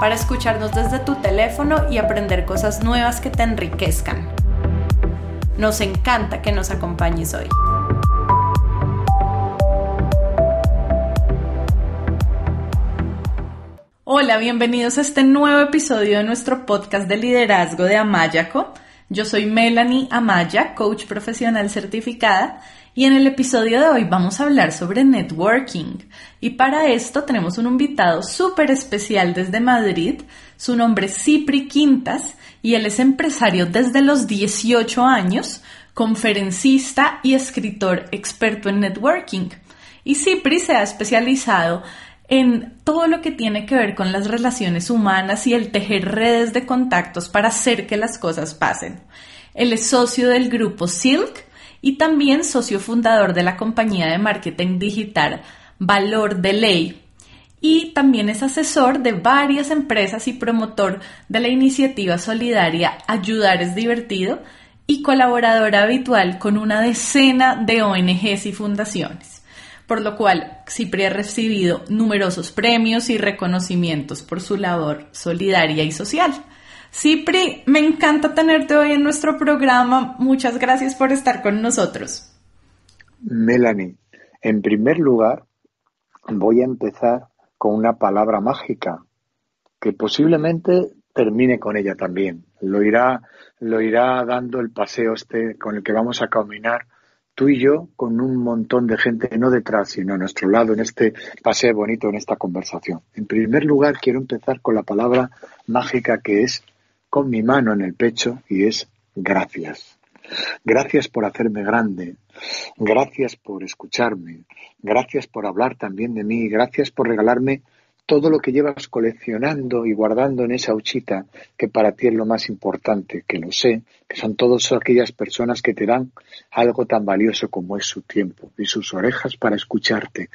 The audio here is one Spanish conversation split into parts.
para escucharnos desde tu teléfono y aprender cosas nuevas que te enriquezcan. Nos encanta que nos acompañes hoy. Hola, bienvenidos a este nuevo episodio de nuestro podcast de liderazgo de Amayaco. Yo soy Melanie Amaya, coach profesional certificada, y en el episodio de hoy vamos a hablar sobre networking. Y para esto tenemos un invitado súper especial desde Madrid. Su nombre es Cipri Quintas y él es empresario desde los 18 años, conferencista y escritor experto en networking. Y Cipri se ha especializado en todo lo que tiene que ver con las relaciones humanas y el tejer redes de contactos para hacer que las cosas pasen. Él es socio del grupo Silk y también socio fundador de la compañía de marketing digital Valor de Ley. Y también es asesor de varias empresas y promotor de la iniciativa solidaria Ayudar es divertido y colaborador habitual con una decena de ONGs y fundaciones por lo cual Cipri ha recibido numerosos premios y reconocimientos por su labor solidaria y social. Cipri, me encanta tenerte hoy en nuestro programa. Muchas gracias por estar con nosotros. Melanie, en primer lugar, voy a empezar con una palabra mágica que posiblemente termine con ella también. Lo irá, lo irá dando el paseo este con el que vamos a caminar tú y yo con un montón de gente, no detrás, sino a nuestro lado, en este paseo bonito, en esta conversación. En primer lugar, quiero empezar con la palabra mágica que es con mi mano en el pecho y es gracias. Gracias por hacerme grande. Gracias por escucharme. Gracias por hablar también de mí. Gracias por regalarme todo lo que llevas coleccionando y guardando en esa huchita, que para ti es lo más importante, que lo sé, que son todas aquellas personas que te dan algo tan valioso como es su tiempo y sus orejas para escucharte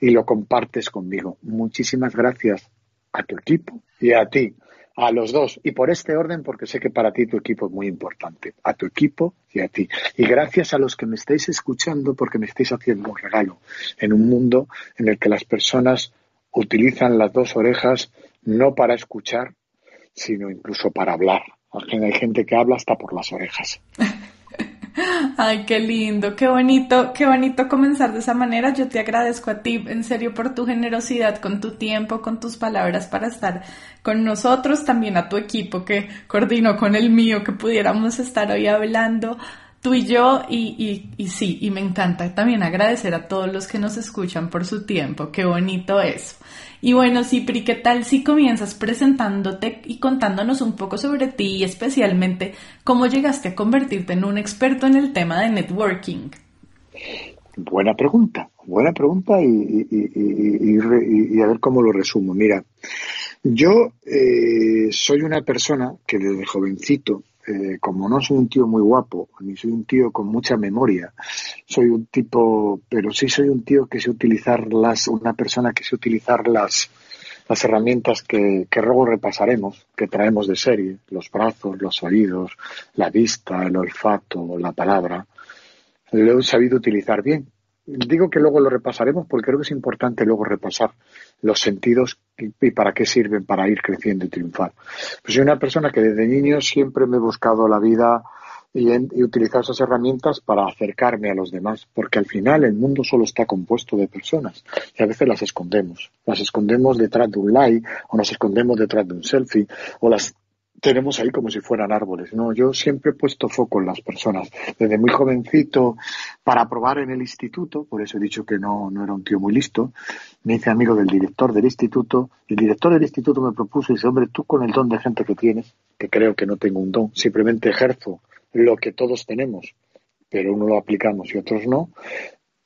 y lo compartes conmigo. Muchísimas gracias a tu equipo y a ti, a los dos. Y por este orden, porque sé que para ti tu equipo es muy importante, a tu equipo y a ti. Y gracias a los que me estáis escuchando porque me estáis haciendo un regalo en un mundo en el que las personas utilizan las dos orejas no para escuchar, sino incluso para hablar. Hay gente que habla hasta por las orejas. Ay, qué lindo, qué bonito, qué bonito comenzar de esa manera. Yo te agradezco a ti, en serio, por tu generosidad, con tu tiempo, con tus palabras para estar con nosotros, también a tu equipo que coordinó con el mío, que pudiéramos estar hoy hablando tú y yo, y, y, sí, y me encanta también agradecer a todos los que nos escuchan por su tiempo, qué bonito es. Y bueno, Cipri, ¿qué tal si comienzas presentándote y contándonos un poco sobre ti y especialmente cómo llegaste a convertirte en un experto en el tema de networking? Buena pregunta, buena pregunta y, y a ver cómo lo resumo. Mira, yo eh, soy una persona que desde jovencito eh, como no soy un tío muy guapo, ni soy un tío con mucha memoria, soy un tipo, pero sí soy un tío que sé utilizar las, una persona que sé utilizar las, las herramientas que, que luego repasaremos, que traemos de serie, los brazos, los oídos, la vista, el olfato, la palabra, lo he sabido utilizar bien. Digo que luego lo repasaremos porque creo que es importante luego repasar los sentidos y, para qué sirven para ir creciendo y triunfar. Pues soy una persona que desde niño siempre me he buscado la vida y, he utilizado esas herramientas para acercarme a los demás, porque al final el mundo solo está compuesto de personas y a veces las escondemos. Las escondemos detrás de un like o nos escondemos detrás de un selfie o las tenemos ahí como si fueran árboles. No, yo siempre he puesto foco en las personas. Desde muy jovencito, para probar en el instituto, por eso he dicho que no, no era un tío muy listo, me hice amigo del director del instituto. El director del instituto me propuso y dice, hombre, tú con el don de gente que tienes, que creo que no tengo un don, simplemente ejerzo lo que todos tenemos, pero uno lo aplicamos y otros no,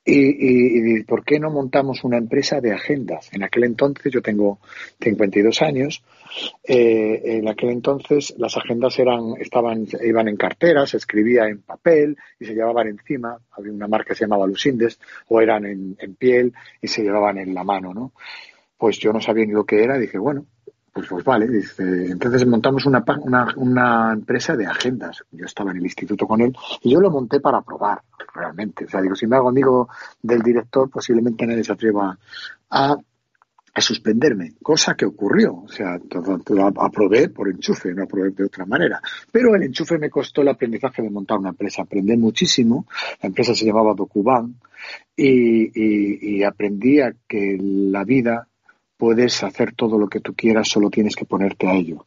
Y, y, por qué no montamos una empresa de agendas? En aquel entonces, yo tengo 52 años, eh, en aquel entonces las agendas eran, estaban, iban en carteras, se escribía en papel y se llevaban encima, había una marca que se llamaba Lucindes, o eran en, en piel y se llevaban en la mano, ¿no? Pues yo no sabía ni lo que era, dije, bueno, pues, pues vale, dice, entonces montamos una, una, una, empresa de agendas. Yo estaba en el instituto con él y yo lo monté para probar, realmente. O sea, digo, si me hago amigo del director, posiblemente nadie se atreva a, a suspenderme, cosa que ocurrió. O sea, aprobé por enchufe, no aprobé de otra manera. Pero el enchufe me costó el aprendizaje de montar una empresa. Aprendí muchísimo. La empresa se llamaba Docuban y, y, y aprendí a que la vida puedes hacer todo lo que tú quieras, solo tienes que ponerte a ello.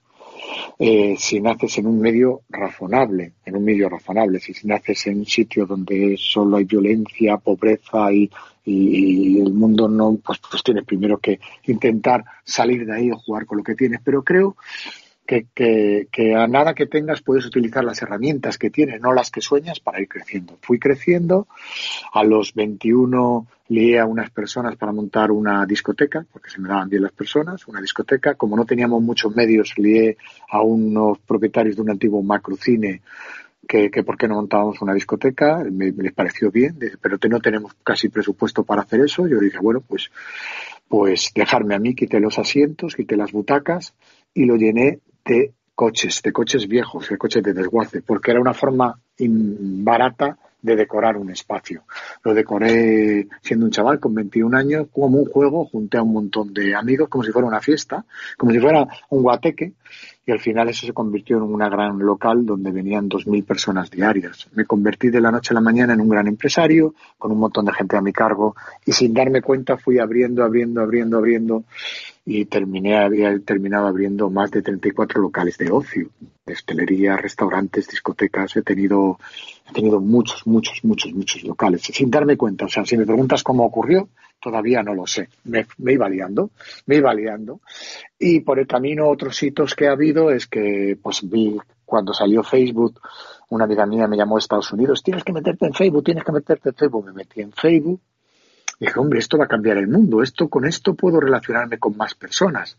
Eh, si naces en un medio razonable, en un medio razonable, si naces en un sitio donde solo hay violencia, pobreza y, y, el mundo no, pues, pues tienes primero que intentar salir de ahí o jugar con lo que tienes. Pero creo que, que, a nada que tengas puedes utilizar las herramientas que tienes, no las que sueñas, para ir creciendo. Fui creciendo, a los 21 lié a unas personas para montar una discoteca, porque se me daban bien las personas, una discoteca. Como no teníamos muchos medios, lié a unos propietarios de un antiguo macrocine que, que por qué no montábamos una discoteca, me, les pareció bien, pero no tenemos casi presupuesto para hacer eso. Yo dije, bueno, pues, pues dejarme a mí, quité los asientos, quité las butacas y lo llené de coches, de coches viejos, de coches de desguace, porque era una forma barata de decorar un espacio. Lo decoré siendo un chaval con 21 años, como un juego, junté a un montón de amigos, como si fuera una fiesta, como si fuera un guateque, y al final eso se convirtió en una gran local donde venían 2.000 personas diarias. Me convertí de la noche a la mañana en un gran empresario, con un montón de gente a mi cargo, y sin darme cuenta fui abriendo, abriendo, abriendo, abriendo, y terminé, había terminado abriendo más de 34 locales de ocio, de hostelería, restaurantes, discotecas, he tenido, he tenido muchos, muchos, muchos, muchos locales, sin darme cuenta. O sea, si me preguntas cómo ocurrió, todavía no lo sé. Me, me iba liando, me iba liando. Y por el camino, otros hitos que ha habido es que, pues vi cuando salió Facebook, una amiga mía me llamó a Estados Unidos, tienes que meterte en Facebook, tienes que meterte en Facebook. Me metí en Facebook, dije, hombre, esto va a cambiar el mundo, esto con esto puedo relacionarme con más personas.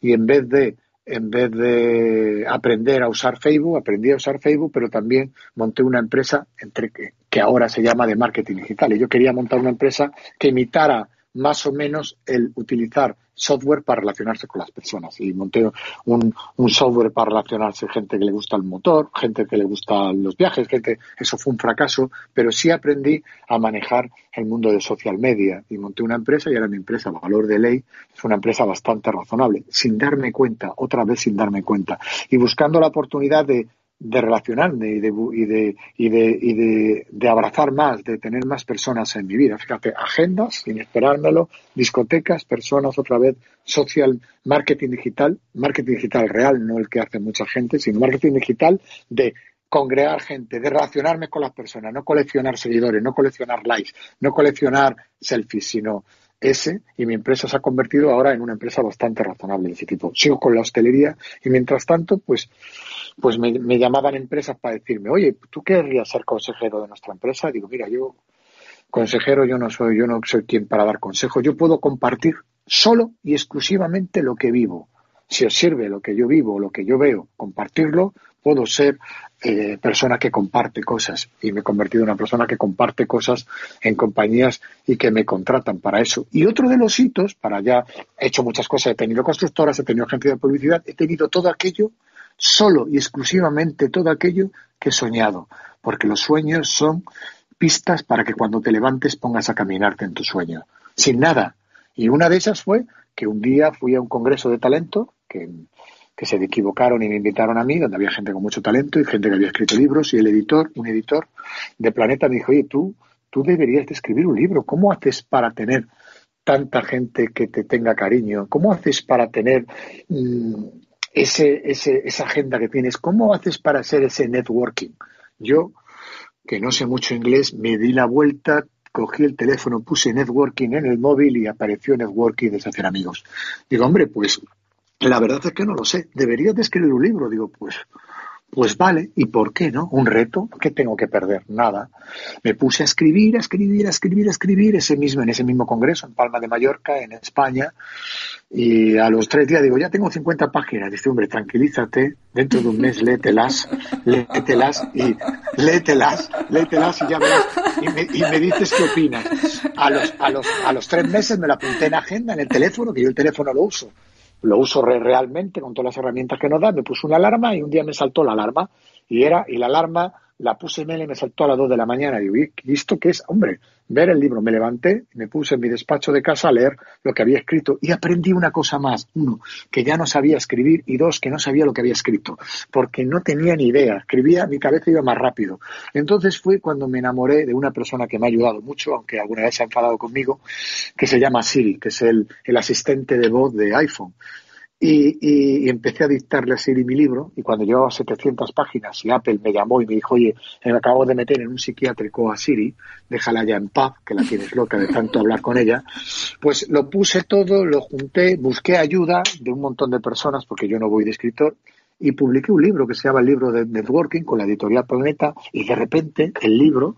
Y en vez de en vez de aprender a usar Facebook, aprendí a usar Facebook, pero también monté una empresa entre que, que ahora se llama de marketing digital. Y yo quería montar una empresa que imitara más o menos el utilizar software para relacionarse con las personas. Y monté un, un, software para relacionarse gente que le gusta el motor, gente que le gusta los viajes, gente, eso fue un fracaso, pero sí aprendí a manejar el mundo de social media y monté una empresa y era mi empresa, Valor de Ley, es una empresa bastante razonable, sin darme cuenta, otra vez sin darme cuenta, y buscando la oportunidad de de relacionarme y de, y de, y de, y de, de, abrazar más, de tener más personas en mi vida. Fíjate, agendas, sin esperármelo, discotecas, personas otra vez, social, marketing digital, marketing digital real, no el que hace mucha gente, sino marketing digital de congregar gente, de relacionarme con las personas, no coleccionar seguidores, no coleccionar likes, no coleccionar selfies, sino ese y mi empresa se ha convertido ahora en una empresa bastante razonable de ese tipo. Sigo con la hostelería y mientras tanto, pues pues me, llamaban empresas para decirme, oye, ¿tú querrías ser consejero de nuestra empresa? Digo, mira, yo consejero yo no soy, yo no soy quien para dar consejos, yo puedo compartir solo y exclusivamente lo que vivo. Si os sirve lo que yo vivo, lo que yo veo, compartirlo, puedo ser eh, persona que comparte cosas y me he convertido en una persona que comparte cosas en compañías y que me contratan para eso. Y otro de los hitos, para ya, he hecho muchas cosas, he tenido constructoras, he tenido agencia de publicidad, he tenido todo aquello solo y exclusivamente todo aquello que he soñado, porque los sueños son pistas para que cuando te levantes pongas a caminarte en tu sueño, sin nada. Y una de esas fue que un día fui a un congreso de talento, que, que se equivocaron y me invitaron a mí, donde había gente con mucho talento y gente que había escrito libros, y el editor, un editor de Planeta, me dijo, oye, tú, tú deberías de escribir un libro, ¿cómo haces para tener tanta gente que te tenga cariño? ¿Cómo haces para tener mmm, ese, ese, esa agenda que tienes, ¿cómo haces para hacer ese networking? Yo, que no sé mucho inglés, me di la vuelta, cogí el teléfono, puse networking en el móvil y apareció networking de hacer amigos. Digo, hombre, pues la verdad es que no lo sé. Deberías de escribir un libro. Digo, pues, Pues vale, ¿y por qué no? Un reto, ¿qué tengo que perder? Nada. Me puse a escribir, a escribir, a escribir, a escribir ese mismo, en ese mismo congreso, en Palma de Mallorca, en España, y a los tres días digo, ya tengo 50 páginas. Dice, hombre, tranquilízate, dentro de un mes léetelas, léetelas y léetelas, léetelas y ya verás. Y me, y me dices qué opinas. A los, a, los, a los tres meses me la apunté en agenda, en el teléfono, que yo el teléfono lo uso lo uso realmente con todas las herramientas que nos da, me puse una alarma y un día me saltó la alarma y era, y la alarma la puse en él y me saltó a las dos de la mañana. Y digo, ¿y esto qué es? Hombre, ver el libro. Me levanté, me puse en mi despacho de casa a leer lo que había escrito y aprendí una cosa más. Uno, que ya no sabía escribir y dos, que no sabía lo que había escrito, porque no tenía ni idea. Escribía, mi cabeza iba más rápido. Entonces fue cuando me enamoré de una persona que me ha ayudado mucho, aunque alguna vez se ha enfadado conmigo, que se llama Siri, que es el, el asistente de voz de iPhone. Y, empecé a dictarle a Siri mi libro y cuando llevaba 700 páginas y Apple me llamó y me dijo, oye, me acabo de meter en un psiquiátrico a Siri, déjala ya en paz, que la tienes loca de tanto hablar con ella, pues lo puse todo, lo junté, busqué ayuda de un montón de personas porque yo no voy de escritor y publiqué un libro que se llama el libro de networking con la editorial Planeta y de repente el libro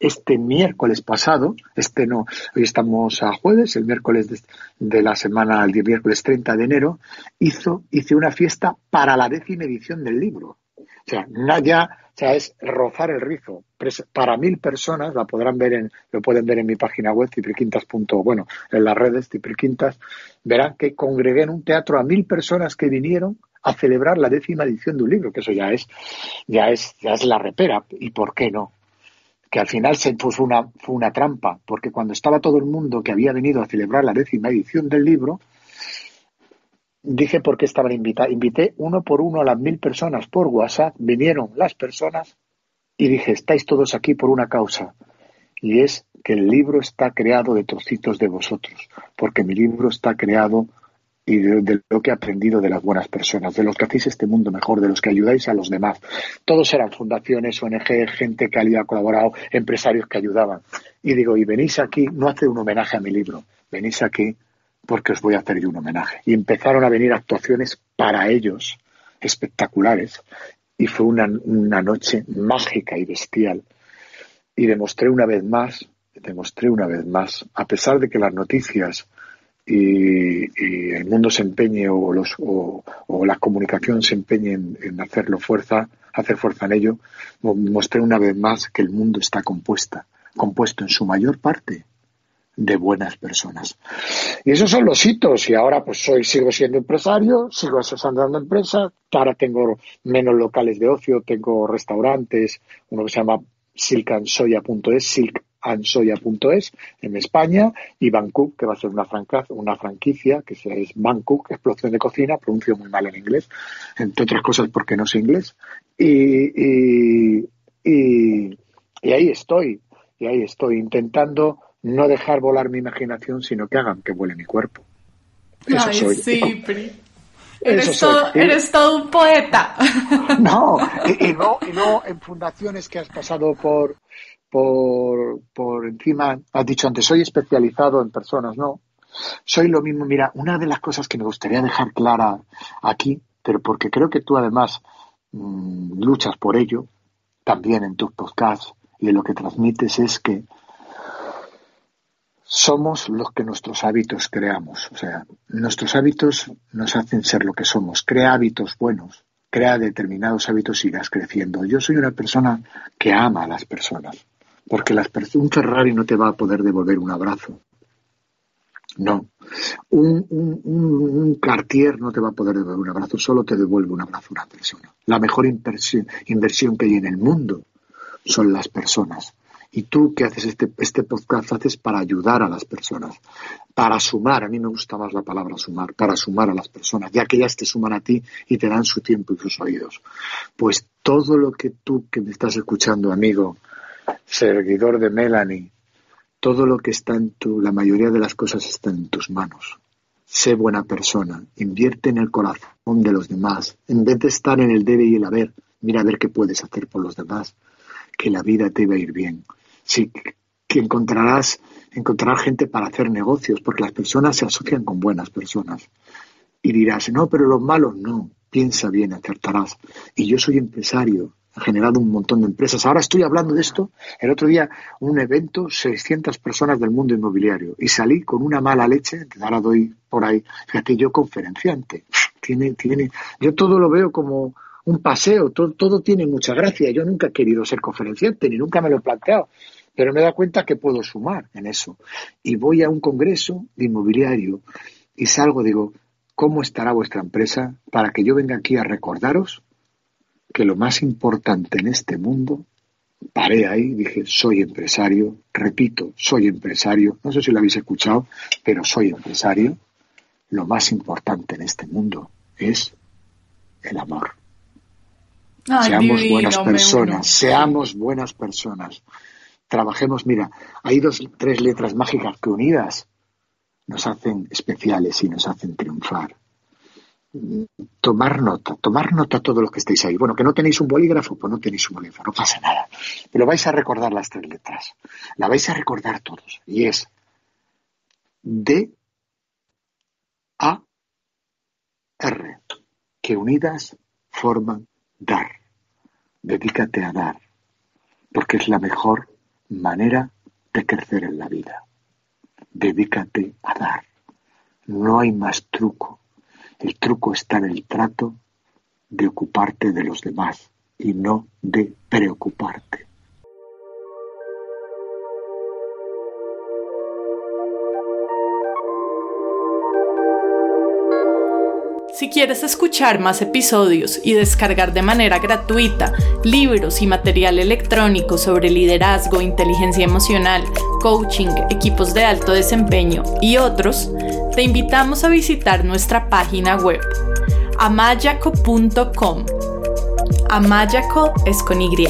este miércoles pasado, este no, hoy estamos a jueves, el miércoles de, la semana, el miércoles 30 de enero, hizo, hice una fiesta para la décima edición del libro. O sea, ya, o sea, es rozar el rizo. Para mil personas, la podrán ver en, lo pueden ver en mi página web, cipriquintas. Bueno, en las redes cipriquintas, verán que congregué en un teatro a mil personas que vinieron a celebrar la décima edición de un libro, que eso ya es, ya es, ya es la repera. ¿Y por qué no? Que al final se, fue, una, fue una trampa, porque cuando estaba todo el mundo que había venido a celebrar la décima edición del libro, dije por qué estaban invitados. Invité uno por uno a las mil personas por WhatsApp, vinieron las personas y dije, estáis todos aquí por una causa. Y es que el libro está creado de trocitos de vosotros, porque mi libro está creado y de, lo que he aprendido de las buenas personas, de los que hacéis este mundo mejor, de los que ayudáis a los demás. Todos eran fundaciones, ONG, gente que había colaborado, empresarios que ayudaban. Y digo, y venís aquí, no hace un homenaje a mi libro, venís aquí porque os voy a hacer yo un homenaje. Y empezaron a venir actuaciones para ellos espectaculares. Y fue una, una noche mágica y bestial. Y demostré una vez más, demostré una vez más, a pesar de que las noticias y, el mundo se empeñe o, los, o, la comunicación se empeñe en, hacerlo fuerza, hacer fuerza en ello, mostré una vez más que el mundo está compuesta, compuesto en su mayor parte de buenas personas. Y esos son los hitos. Y ahora pues soy, sigo siendo empresario, sigo asesorando empresas, ahora tengo menos locales de ocio, tengo restaurantes, uno que se llama silkansoya.es, silk ansoya.es en España y Bangkok, que va a ser una, una franquicia, que es Bangkok, explosión de cocina, pronuncio muy mal en inglés, entre otras cosas porque no sé inglés. Y, y, ahí estoy, y ahí estoy intentando no dejar volar mi imaginación, sino que hagan que vuele mi cuerpo. Eso soy. Sí, Eres, todo, eres todo un poeta. No y, no, y no en fundaciones que has pasado por, por, por encima, has dicho antes, soy especializado en personas, no. Soy lo mismo. Mira, una de las cosas que me gustaría dejar clara aquí, pero porque creo que tú además mm, luchas por ello, también en tus podcasts y en lo que transmites, es que somos los que nuestros hábitos creamos. O sea, nuestros hábitos nos hacen ser lo que somos. Crea hábitos buenos, crea determinados hábitos y irás creciendo. Yo soy una persona que ama a las personas. Porque las un Ferrari no te va a poder devolver un abrazo. No. Un, un, Cartier no te va a poder devolver un abrazo, solo te devuelve un abrazo una persona. La mejor inversión, inversión que hay en el mundo son las personas. Y tú que haces este, este podcast haces para ayudar a las personas, para sumar, a mí me gusta más la palabra sumar, para sumar a las personas, ya que ellas te suman a ti y te dan su tiempo y sus oídos. Pues todo lo que tú que me estás escuchando, amigo, seguidor de Melanie, todo lo que está en tu, la mayoría de las cosas está en tus manos. Sé buena persona, invierte en el corazón de los demás, en vez de estar en el debe y el haber, mira a ver qué puedes hacer por los demás, que la vida te va a ir bien. Sí, que encontrarás, encontrarás gente para hacer negocios, porque las personas se asocian con buenas personas. Y dirás, no, pero los malos no. piensa bien, acertarás. Y yo soy empresario, he generado un montón de empresas. Ahora estoy hablando de esto. El otro día, un evento, 600 personas del mundo inmobiliario. Y salí con una mala leche, ahora doy por ahí. Fíjate, yo conferenciante. Tiene, tiene, yo todo lo veo como un paseo, todo, todo tiene mucha gracia. Yo nunca he querido ser conferenciante, ni nunca me lo he planteado. Pero me da cuenta que puedo sumar en eso. Y voy a un congreso de inmobiliario y salgo, digo, ¿cómo estará vuestra empresa para que yo venga aquí a recordaros que lo más importante en este mundo, paré ahí, dije, soy empresario, repito, soy empresario, no sé si lo habéis escuchado, pero soy empresario, lo más importante en este mundo es el amor. seamos buenas personas, seamos buenas personas. Trabajemos, mira, hay dos, tres letras mágicas que unidas nos hacen especiales y nos hacen triunfar tomar nota, tomar nota todo lo que estéis ahí. Bueno, que no tenéis un bolígrafo, pues no tenéis un bolígrafo, no pasa nada. Pero vais a recordar las tres letras. La vais a recordar todos. Y es D, A, R, que unidas forman dar. Dedícate a dar, porque es la mejor manera de crecer en la vida. Dedícate a dar. No hay más truco el truco está en el trato de ocuparte de los demás y no de preocuparte. Si quieres escuchar más episodios y descargar de manera gratuita libros y material electrónico sobre liderazgo, inteligencia emocional, coaching, equipos de alto desempeño y otros, te invitamos a visitar nuestra página web amayaco.com. Amayaco es con Y.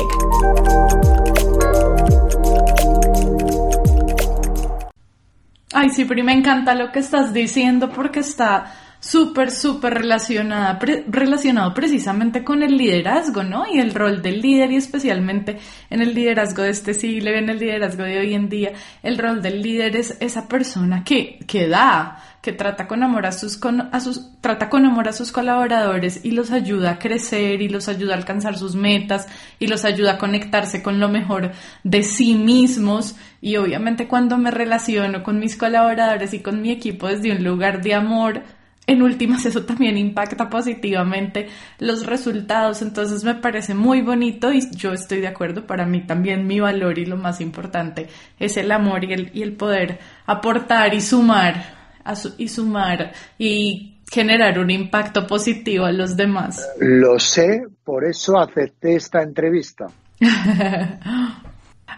Ay, sí, me encanta lo que estás diciendo porque está súper, súper relacionada, relacionado precisamente con el liderazgo, ¿no? Y el rol del líder y especialmente en el liderazgo de este siglo, en el liderazgo de hoy en día, el rol del líder es esa persona que, que da, que trata con amor a sus, a sus, trata con amor a sus colaboradores y los ayuda a crecer y los ayuda a alcanzar sus metas y los ayuda a conectarse con lo mejor de sí mismos. Y obviamente cuando me relaciono con mis colaboradores y con mi equipo desde un lugar de amor, en últimas eso también impacta positivamente los resultados, entonces me parece muy bonito y yo estoy de acuerdo, para mí también mi valor y lo más importante es el amor y el, y el poder aportar y sumar y sumar y generar un impacto positivo a los demás. Lo sé, por eso acepté esta entrevista.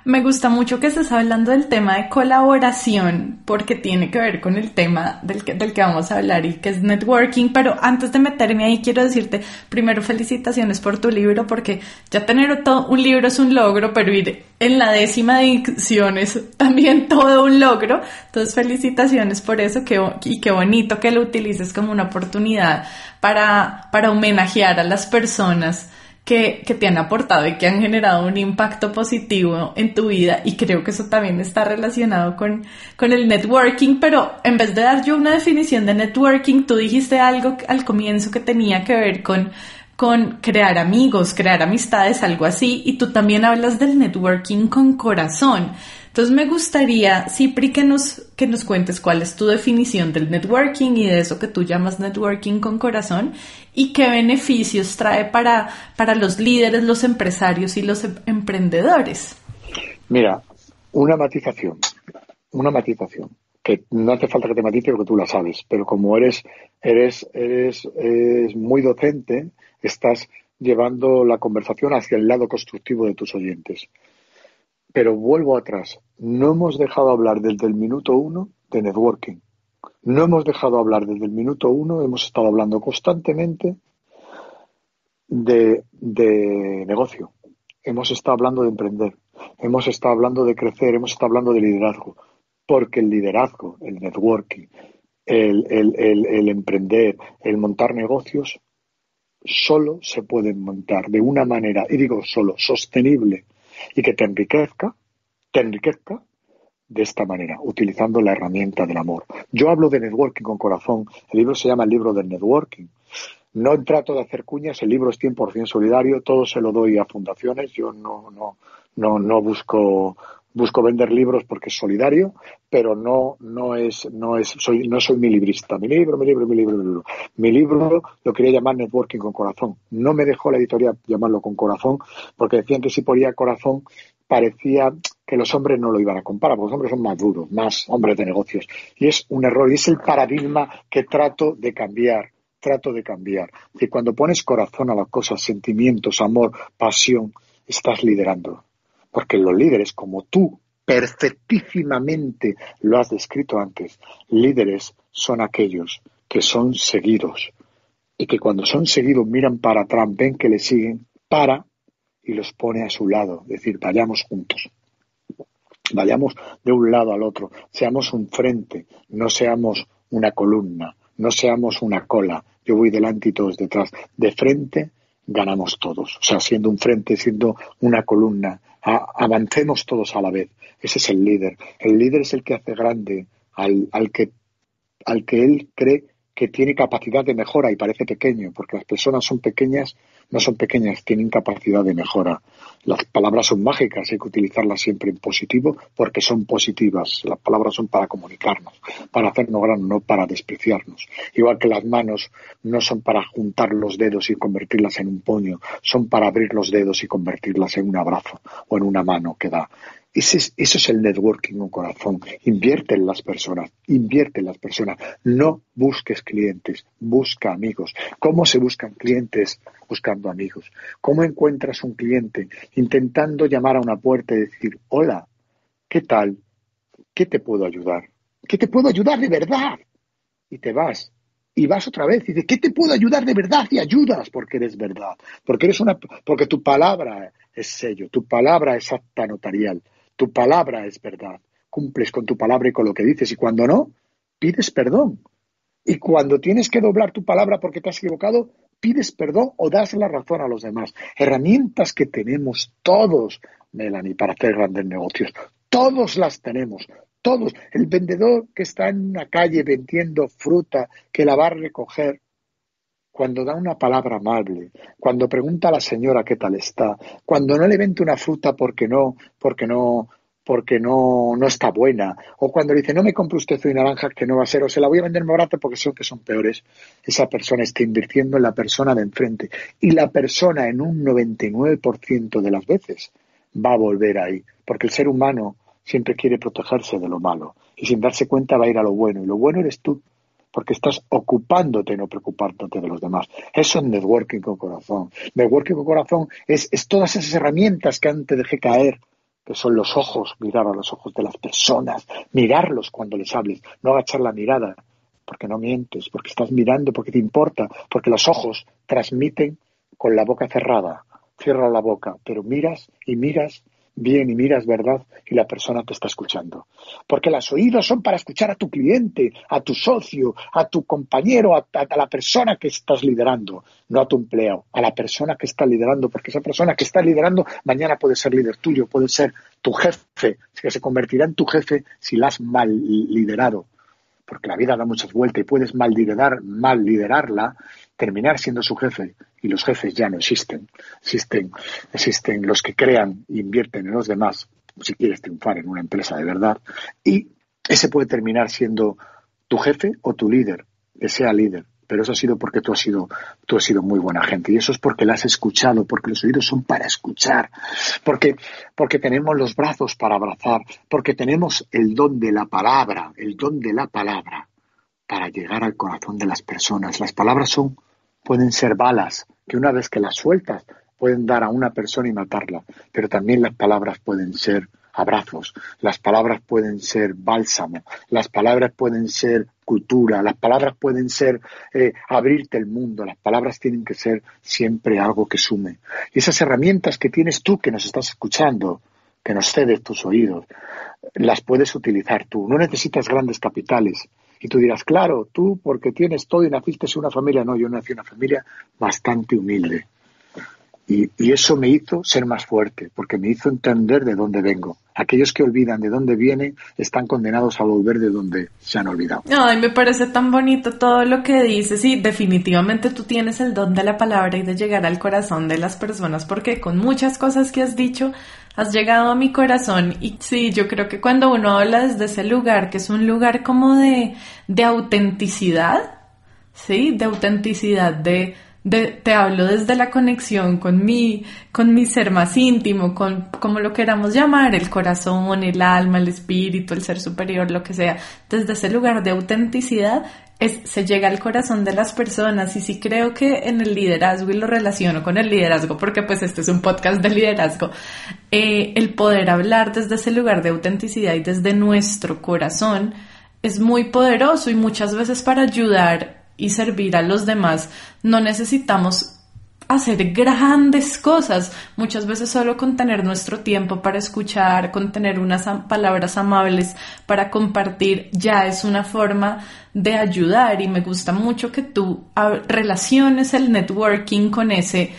Me gusta mucho que estés hablando del tema de colaboración porque tiene que ver con el tema del que, del que vamos a hablar y que es networking, pero antes de meterme ahí quiero decirte primero felicitaciones por tu libro porque ya tener todo, un libro es un logro, pero ir en la décima edición es también todo un logro. Entonces felicitaciones por eso que, y qué bonito que lo utilices como una oportunidad para, para homenajear a las personas que, te han aportado y que han generado un impacto positivo en tu vida y creo que eso también está relacionado con, con el networking, pero en vez de dar yo una definición de networking, tú dijiste algo al comienzo que tenía que ver con, con crear amigos, crear amistades, algo así, y tú también hablas del networking con corazón. Entonces me gustaría, Cipri, que nos, que nos cuentes cuál es tu definición del networking y de eso que tú llamas networking con corazón y qué beneficios trae para, para los líderes, los empresarios y los em-, emprendedores. Mira, una matización, una matización, que no hace falta que te matice porque tú la sabes, pero como eres, eres, eres, eres muy docente, estás llevando la conversación hacia el lado constructivo de tus oyentes. Pero vuelvo atrás. No hemos dejado hablar desde el minuto uno de networking. No hemos dejado hablar desde el minuto uno, hemos estado hablando constantemente de, de negocio. Hemos estado hablando de emprender. Hemos estado hablando de crecer. Hemos estado hablando de liderazgo. Porque el liderazgo, el networking, el, el, el, el emprender, el montar negocios, solo se pueden montar de una manera, y digo solo, sostenible y que te enriquezca, te enriquezca de esta manera, utilizando la herramienta del amor. Yo hablo de networking con corazón. El libro se llama el libro del networking. No trato de hacer cuñas, el libro es 100% solidario, todo se lo doy a fundaciones, yo no, no, no, no busco busco vender libros porque es solidario, pero no, no es, no es, soy, no soy mi librista. Mi libro, mi libro, mi libro, mi libro. Mi libro lo quería llamar Networking con Corazón. No me dejó la editorial llamarlo con corazón, porque decían que si ponía corazón parecía que los hombres no lo iban a comprar, porque los hombres son más duros, más hombres de negocios. Y es un error, y es el paradigma que trato de cambiar trato de cambiar. Y cuando pones corazón a las cosas, sentimientos, amor, pasión, estás liderando. Porque los líderes, como tú perfectísimamente lo has descrito antes, líderes son aquellos que son seguidos y que cuando son seguidos miran para atrás, ven que le siguen, para y los pone a su lado, es decir, vayamos juntos. Vayamos de un lado al otro, seamos un frente, no seamos una columna, no seamos una cola, yo voy delante y todos detrás. De frente ganamos todos, o sea, siendo un frente, siendo una columna, avancemos todos a la vez. Ese es el líder. El líder es el que hace grande al, al, que, al que él cree que tiene capacidad de mejora y parece pequeño, porque las personas son pequeñas, no son pequeñas, tienen capacidad de mejora. Las palabras son mágicas, hay que utilizarlas siempre en positivo porque son positivas. Las palabras son para comunicarnos, para hacernos grandes, no para despreciarnos. Igual que las manos no son para juntar los dedos y convertirlas en un puño, son para abrir los dedos y convertirlas en un abrazo o en una mano que da. Ese es, eso es el networking con corazón. Invierte en las personas, invierte en las personas. No busques clientes, busca amigos. ¿Cómo se buscan clientes? Buscando amigos. ¿Cómo encuentras un cliente? Intentando llamar a una puerta y decir, hola, ¿qué tal? ¿Qué te puedo ayudar? ¿Qué te puedo ayudar de verdad? Y te vas. Y vas otra vez y dices, ¿qué te puedo ayudar de verdad? Y ayudas porque eres verdad. Porque eres una, porque tu palabra es sello, tu palabra es acta notarial tu palabra es verdad. Cumples con tu palabra y con lo que dices. Y cuando no, pides perdón. Y cuando tienes que doblar tu palabra porque te has equivocado, pides perdón o das la razón a los demás. Herramientas que tenemos todos, Melanie, para hacer grandes negocios. Todos las tenemos. Todos. El vendedor que está en una calle vendiendo fruta, que la va a recoger, cuando da una palabra amable, cuando pregunta a la señora qué tal está, cuando no le vende una fruta porque no, porque no, porque no, no está buena, o cuando le dice no me compre usted hoy naranja que no va a ser, o se la voy a vender más porque son que son peores, esa persona está invirtiendo en la persona de enfrente. Y la persona en un 99% de las veces va a volver ahí, porque el ser humano siempre quiere protegerse de lo malo y sin darse cuenta va a ir a lo bueno, y lo bueno eres tú porque estás ocupándote y no preocupándote de los demás. Eso es networking con corazón. Networking con corazón es, es todas esas herramientas que antes dejé caer, que son los ojos, mirar a los ojos de las personas, mirarlos cuando les hables, no agachar la mirada, porque no mientes, porque estás mirando, porque te importa, porque los ojos transmiten con la boca cerrada. Cierra la boca, pero miras y miras bien y miras verdad y la persona te está escuchando. Porque los oídos son para escuchar a tu cliente, a tu socio, a tu compañero, a, la persona que estás liderando, no a tu empleo, a la persona que está liderando, porque esa persona que está liderando mañana puede ser líder tuyo, puede ser tu jefe, que se convertirá en tu jefe si la has mal liderado porque la vida da muchas vueltas y puedes mal liderar, mal liderarla, terminar siendo su jefe y los jefes ya no existen. Existen, existen los que crean e invierten en los demás, si quieres triunfar en una empresa de verdad, y ese puede terminar siendo tu jefe o tu líder, que sea líder pero eso ha sido porque tú has sido, tú has sido muy buena gente. Y eso es porque la has escuchado, porque los oídos son para escuchar, porque, porque tenemos los brazos para abrazar, porque tenemos el don de la palabra, el don de la palabra para llegar al corazón de las personas. Las palabras son, pueden ser balas, que una vez que las sueltas, pueden dar a una persona y matarla, pero también las palabras pueden ser abrazos, las palabras pueden ser bálsamo, las palabras pueden ser cultura, las palabras pueden ser eh, abrirte el mundo, las palabras tienen que ser siempre algo que sume. Y esas herramientas que tienes tú que nos estás escuchando, que nos cedes tus oídos, las puedes utilizar tú. No necesitas grandes capitales. Y tú dirás, claro, tú porque tienes todo y naciste en una familia. No, yo nací en una familia bastante humilde y, eso me hizo ser más fuerte, porque me hizo entender de dónde vengo. Aquellos que olvidan de dónde vienen están condenados a volver de donde se han olvidado. Ay, me parece tan bonito todo lo que dices y definitivamente tú tienes el don de la palabra y de llegar al corazón de las personas porque con muchas cosas que has dicho has llegado a mi corazón y sí, yo creo que cuando uno habla desde ese lugar, que es un lugar como de, de autenticidad, ¿sí? De autenticidad, de te hablo desde la conexión con mi, con mi ser más íntimo, con como lo queramos llamar, el corazón, el alma, el espíritu, el ser superior, lo que sea, desde ese lugar de autenticidad es, se llega al corazón de las personas. Y sí creo que en el liderazgo y lo relaciono con el liderazgo porque pues este es un podcast de liderazgo, eh, el poder hablar desde ese lugar de autenticidad y desde nuestro corazón es muy poderoso y muchas veces para ayudar y servir a los demás, no necesitamos hacer grandes cosas, muchas veces solo con tener nuestro tiempo para escuchar, con tener unas palabras amables para compartir, ya es una forma de ayudar. Y me gusta mucho que tú relaciones el networking con ese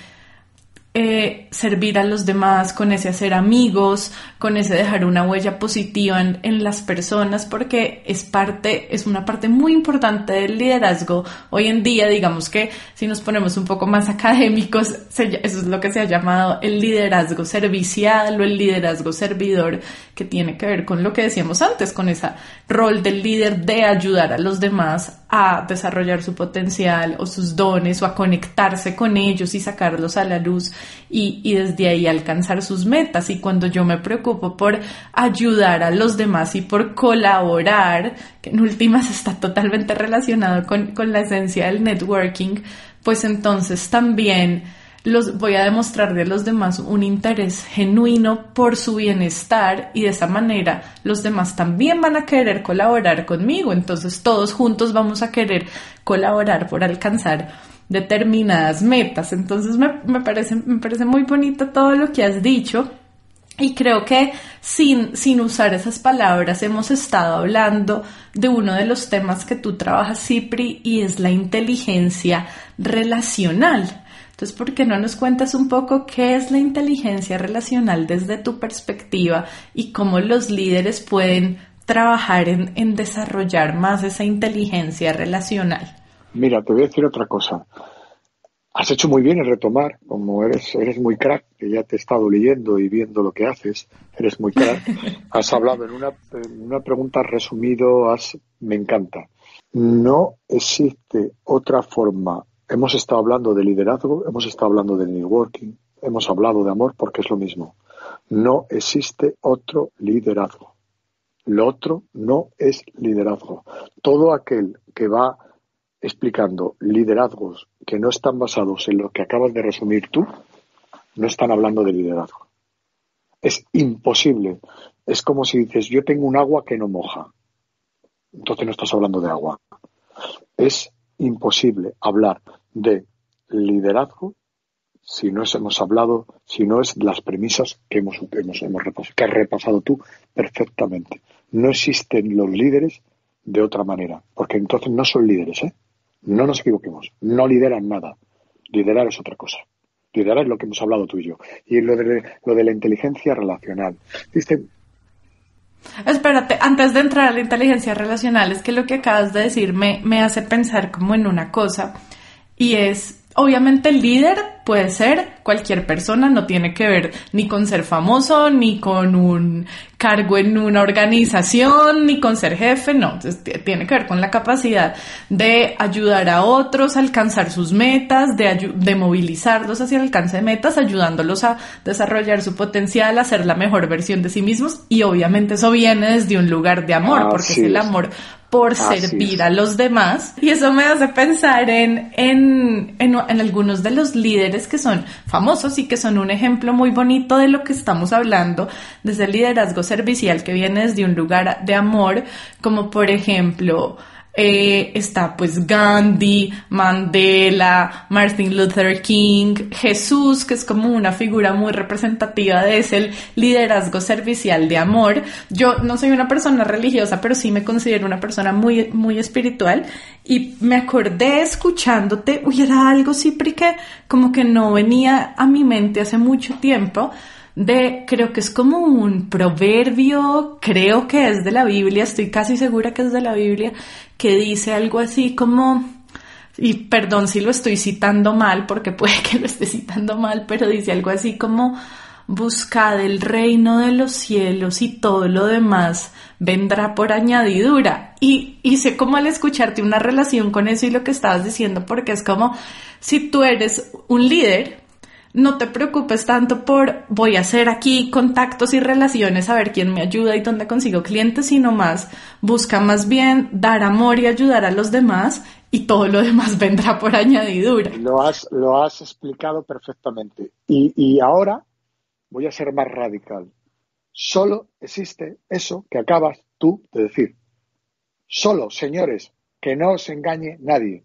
eh, servir a los demás, con ese hacer amigos, con ese dejar una huella positiva en, las personas, porque es parte, es una parte muy importante del liderazgo. Hoy en día, digamos que si nos ponemos un poco más académicos, eso es lo que se ha llamado el liderazgo servicial o el liderazgo servidor, que tiene que ver con lo que decíamos antes, con ese rol del líder de ayudar a los demás a desarrollar su potencial o sus dones o a conectarse con ellos y sacarlos a la luz y, y, desde ahí alcanzar sus metas. Y cuando yo me preocupo por ayudar a los demás y por colaborar, que en últimas está totalmente relacionado con, con la esencia del networking, pues entonces también los voy a demostrar de los demás un interés genuino por su bienestar y de esa manera los demás también van a querer colaborar conmigo. Entonces todos juntos vamos a querer colaborar por alcanzar determinadas metas. Entonces me, parece, me parece muy bonito todo lo que has dicho. Y creo que sin, sin usar esas palabras hemos estado hablando de uno de los temas que tú trabajas, Cipri, y es la inteligencia relacional. Entonces, ¿por qué no nos cuentas un poco qué es la inteligencia relacional desde tu perspectiva y cómo los líderes pueden trabajar en, desarrollar más esa inteligencia relacional? Mira, te voy a decir otra cosa. Has hecho muy bien en retomar, como eres, eres muy crack, que ya te he estado leyendo y viendo lo que haces, eres muy crack. Has hablado en una, en una pregunta resumido, has, me encanta. No existe otra forma Hemos estado hablando de liderazgo, hemos estado hablando de networking, hemos hablado de amor porque es lo mismo. No existe otro liderazgo. Lo otro no es liderazgo. Todo aquel que va explicando liderazgos que no están basados en lo que acabas de resumir tú, no están hablando de liderazgo. Es imposible. Es como si dices, yo tengo un agua que no moja. Entonces no estás hablando de agua. Es imposible hablar de liderazgo si no hemos hablado, si no es las premisas que hemos, hemos, hemos repasado, que has repasado tú perfectamente. No existen los líderes de otra manera, porque entonces no son líderes, ¿eh? No nos equivoquemos, no lideran nada. Liderar es otra cosa. Liderar es lo que hemos hablado tú y yo. Y lo de, lo de la inteligencia relacional. Dice, Espérate, antes de entrar a la inteligencia relacional, es que lo que acabas de decir me, me hace pensar como en una cosa y es Obviamente el líder puede ser cualquier persona, no tiene que ver ni con ser famoso, ni con un cargo en una organización, ni con ser jefe, no, tiene que ver con la capacidad de ayudar a otros a alcanzar sus metas, de, de movilizarlos hacia el alcance de metas, ayudándolos a desarrollar su potencial, a ser la mejor versión de sí mismos. Y obviamente eso viene desde un lugar de amor, porque es el amor por servir a los demás. Y eso me hace pensar en, en, en, algunos de los líderes que son famosos y que son un ejemplo muy bonito de lo que estamos hablando, desde el liderazgo servicial que viene desde un lugar de amor, como por ejemplo eh, está pues Gandhi, Mandela, Martin Luther King, Jesús, que es como una figura muy representativa de ese liderazgo servicial de amor. Yo no soy una persona religiosa, pero sí me considero una persona muy, muy espiritual y me acordé escuchándote, uy, era algo, sí, que como que no venía a mi mente hace mucho tiempo, de, creo que es como un proverbio, creo que es de la Biblia, estoy casi segura que es de la Biblia, que dice algo así como, y perdón si lo estoy citando mal, porque puede que lo esté citando mal, pero dice algo así como, buscad el reino de los cielos y todo lo demás vendrá por añadidura. Y hice como al escucharte una relación con eso y lo que estabas diciendo, porque es como si tú eres un líder, no te preocupes tanto por voy a hacer aquí contactos y relaciones, a ver quién me ayuda y dónde consigo clientes, sino más busca más bien dar amor y ayudar a los demás y todo lo demás vendrá por añadidura. Lo has, lo has explicado perfectamente. Y, y ahora voy a ser más radical. Solo existe eso que acabas tú de decir. Solo, señores, que no os engañe nadie.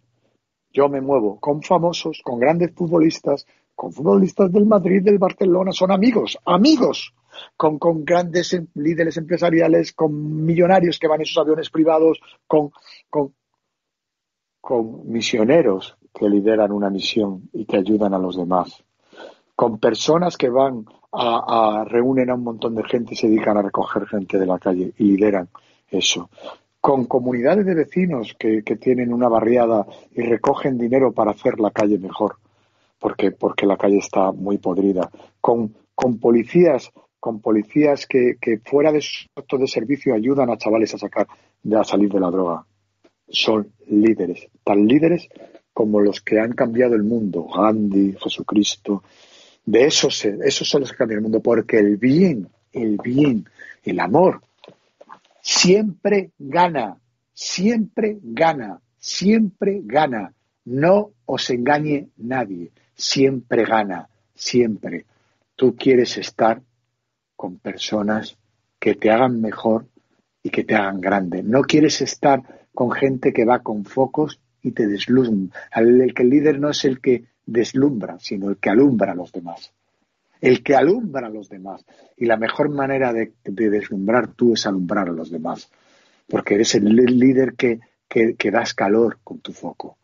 Yo me muevo con famosos, con grandes futbolistas, con futbolistas del Madrid, del Barcelona, son amigos, amigos, con, grandes em, líderes empresariales, con millonarios que van en sus aviones privados, con, misioneros que lideran una misión y que ayudan a los demás, con personas que van a, reúnen a un montón de gente y se dedican a recoger gente de la calle y lideran eso. Con comunidades de vecinos que tienen una barriada y recogen dinero para hacer la calle mejor porque, porque la calle está muy podrida, con, con policías, con policías que, fuera de su acto de servicio ayudan a chavales a sacar, a salir de la droga. Son líderes, tan líderes como los que han cambiado el mundo, Gandhi, Jesucristo. De esos, esos son los que cambian el mundo, porque el bien, el bien, el amor, siempre gana, siempre gana, siempre gana. No os engañe nadie siempre gana, siempre. Tú quieres estar con personas que te hagan mejor y que te hagan grande. No quieres estar con gente que va con focos y te deslumbra. El, que líder no es el que deslumbra, sino el que alumbra a los demás. El que alumbra a los demás. Y la mejor manera de, deslumbrar tú es alumbrar a los demás. Porque eres el líder que das calor con tu foco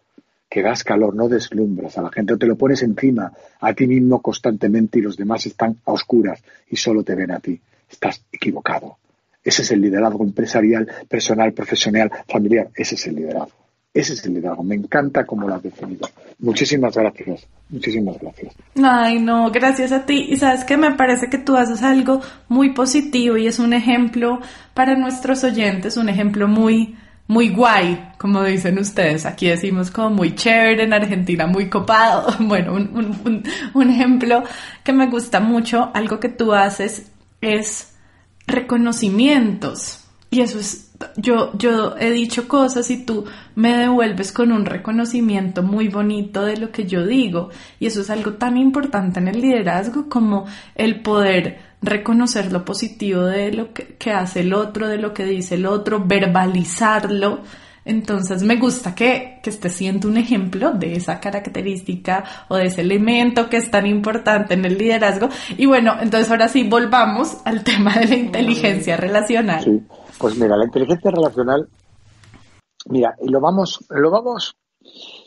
que das calor, no deslumbras a la gente te lo pones encima a ti mismo constantemente y los demás están a oscuras y solo te ven a ti. Estás equivocado. Ese es el liderazgo empresarial, personal, profesional, familiar. Ese es el liderazgo. Ese es el liderazgo. Me encanta cómo lo has definido. Muchísimas gracias. Muchísimas gracias. Ay, no, gracias a ti. Y sabes que me parece que tú haces algo muy positivo y es un ejemplo para nuestros oyentes, un ejemplo muy muy guay, como dicen ustedes. Aquí decimos como muy chévere, en Argentina muy copado. Bueno, un, un, ejemplo que me gusta mucho, algo que tú haces es reconocimientos. Y eso es, yo, yo he dicho cosas y tú me devuelves con un reconocimiento muy bonito de lo que yo digo. Y eso es algo tan importante en el liderazgo como el poder reconocer lo positivo de lo que, hace el otro, de lo que dice el otro, verbalizarlo. Entonces me gusta que, que esté siendo un ejemplo de esa característica o de ese elemento que es tan importante en el liderazgo. Y bueno, entonces ahora sí volvamos al tema de la inteligencia relacional. Sí, pues mira, la inteligencia relacional, mira, lo vamos, lo vamos,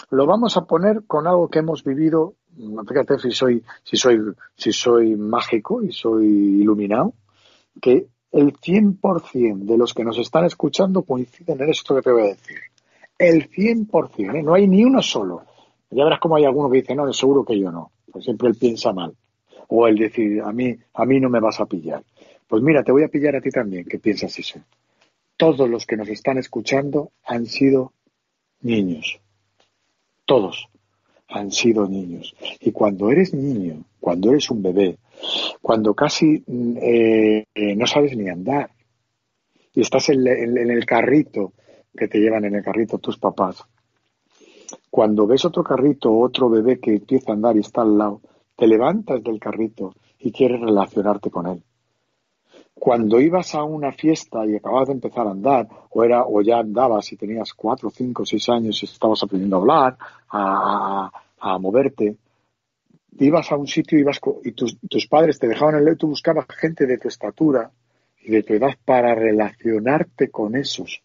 lo vamos a poner con algo que hemos vivido fíjate si soy, si soy, si soy mágico y soy iluminado, que el 100% de los que nos están escuchando coinciden en esto que te voy a decir. El 100%, ¿eh? no hay ni uno solo. Ya verás como hay alguno que dice, no, seguro que yo no. Pues siempre él piensa mal. O él decir, a mí, a mí no me vas a pillar. Pues mira, te voy a pillar a ti también, que piensas eso. Todos los que nos están escuchando han sido niños. Todos han sido niños. Y cuando eres niño, cuando eres un bebé, cuando casi mm, eh, no sabes ni andar y estás en, el carrito que te llevan en el carrito tus papás, cuando ves otro carrito o otro bebé que empieza a andar y está al lado, te levantas del carrito y quieres relacionarte con él. Cuando ibas a una fiesta y acababas de empezar a andar, o era, o ya andabas y tenías cuatro, cinco, seis años y estabas aprendiendo a hablar, a, a, moverte, ibas a un sitio ibas y tus, tus padres te dejaban el y tú buscabas gente de tu estatura y de tu edad para relacionarte con esos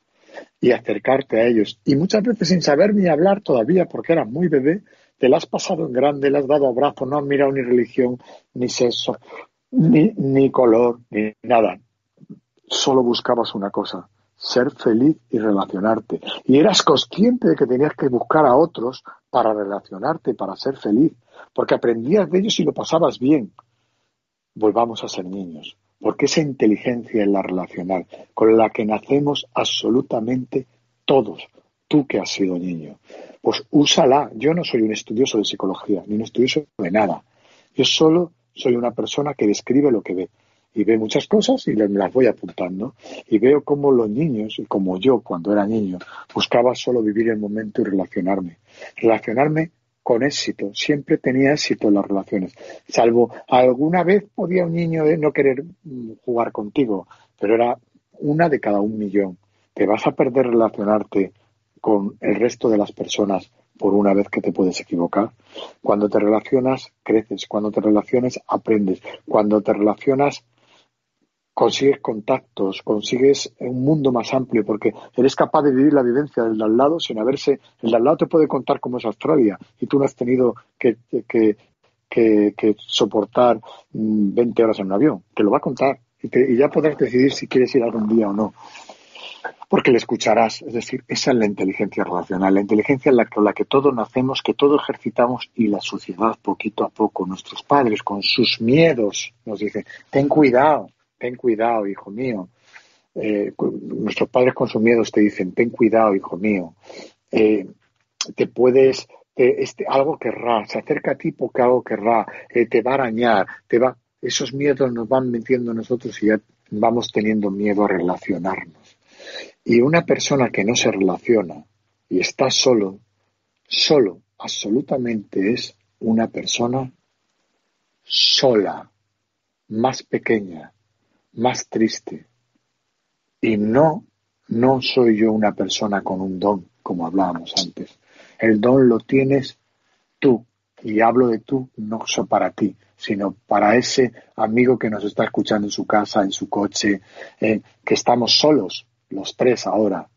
y acercarte a ellos. Y muchas veces sin saber ni hablar todavía, porque eras muy bebé, te la has pasado en grande, le has dado abrazo, no has mirado ni religión, ni sexo, ni, ni color, ni nada. Solo buscabas una cosa, ser feliz y relacionarte. Y eras consciente de que tenías que buscar a otros para relacionarte, para ser feliz, porque aprendías de ellos y lo pasabas bien. Volvamos a ser niños, porque esa inteligencia en la relacional, con la que nacemos absolutamente todos, tú que has sido niño, pues úsala. Yo no soy un estudioso de psicología, ni un estudioso de nada. Yo solo soy una persona que describe lo que ve. Y ve muchas cosas y las voy apuntando. Y veo cómo los niños, y como yo cuando era niño, buscaba solo vivir el momento y relacionarme. Relacionarme con éxito. Siempre tenía éxito en las relaciones. Salvo alguna vez podía un niño no querer mm, jugar contigo, pero era una de cada un millón. Te vas a perder relacionarte con el resto de las personas por una vez que te puedes equivocar. Cuando te relacionas, creces. Cuando te relacionas, aprendes. Cuando te relacionas, consigues contactos, consigues un mundo más amplio, porque eres capaz de vivir la vivencia del de al lado sin haberse. El de al lado te puede contar cómo es Australia y tú no has tenido que, que, que, soportar 20 mm, horas en un avión. Te lo va a contar y, y ya podrás decidir si quieres ir algún día o no porque le escucharás. Es decir, esa es la inteligencia relacional, la inteligencia en la, con la que todos nacemos, que todos ejercitamos y la sociedad poquito a poco, nuestros padres con sus miedos nos dicen, ten cuidado, ten cuidado, hijo mío. Eh, nuestros padres con sus miedos te dicen, ten cuidado, hijo mío. Eh, te puedes, este, algo querrá, se acerca a ti porque algo querrá, eh, te va a arañar, te va, esos miedos nos van metiendo nosotros y ya vamos teniendo miedo a relacionarnos. Y una persona que no se relaciona y está solo, solo, absolutamente es una persona sola, más pequeña, más triste. Y no, no soy yo una persona con un don, como hablábamos antes. El don lo tienes tú. Y hablo de tú no solo para ti, sino para ese amigo que nos está escuchando en su casa, en su coche, eh, que estamos solos, los tres ahora,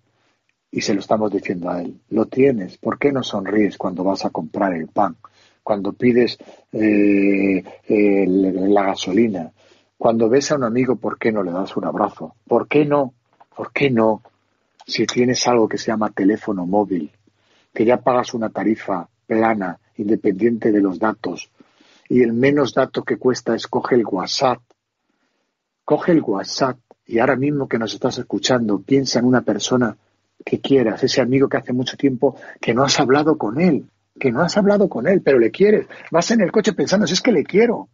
y se lo estamos diciendo a él. Lo tienes, ¿por qué no sonríes cuando vas a comprar el pan? Cuando pides eh, la gasolina, cuando ves a un amigo, ¿por qué no le das un abrazo? ¿Por qué no? ¿Por qué no? Si tienes algo que se llama teléfono móvil, que ya pagas una tarifa plana, independiente de los datos, y el menos dato que cuesta es coge el WhatsApp. Coge el WhatsApp y ahora mismo que nos estás escuchando, piensa en una persona que quieras, ese amigo que hace mucho tiempo que no has hablado con él, que no has hablado con él, pero le quieres. Vas en el coche pensando, si es que le quiero,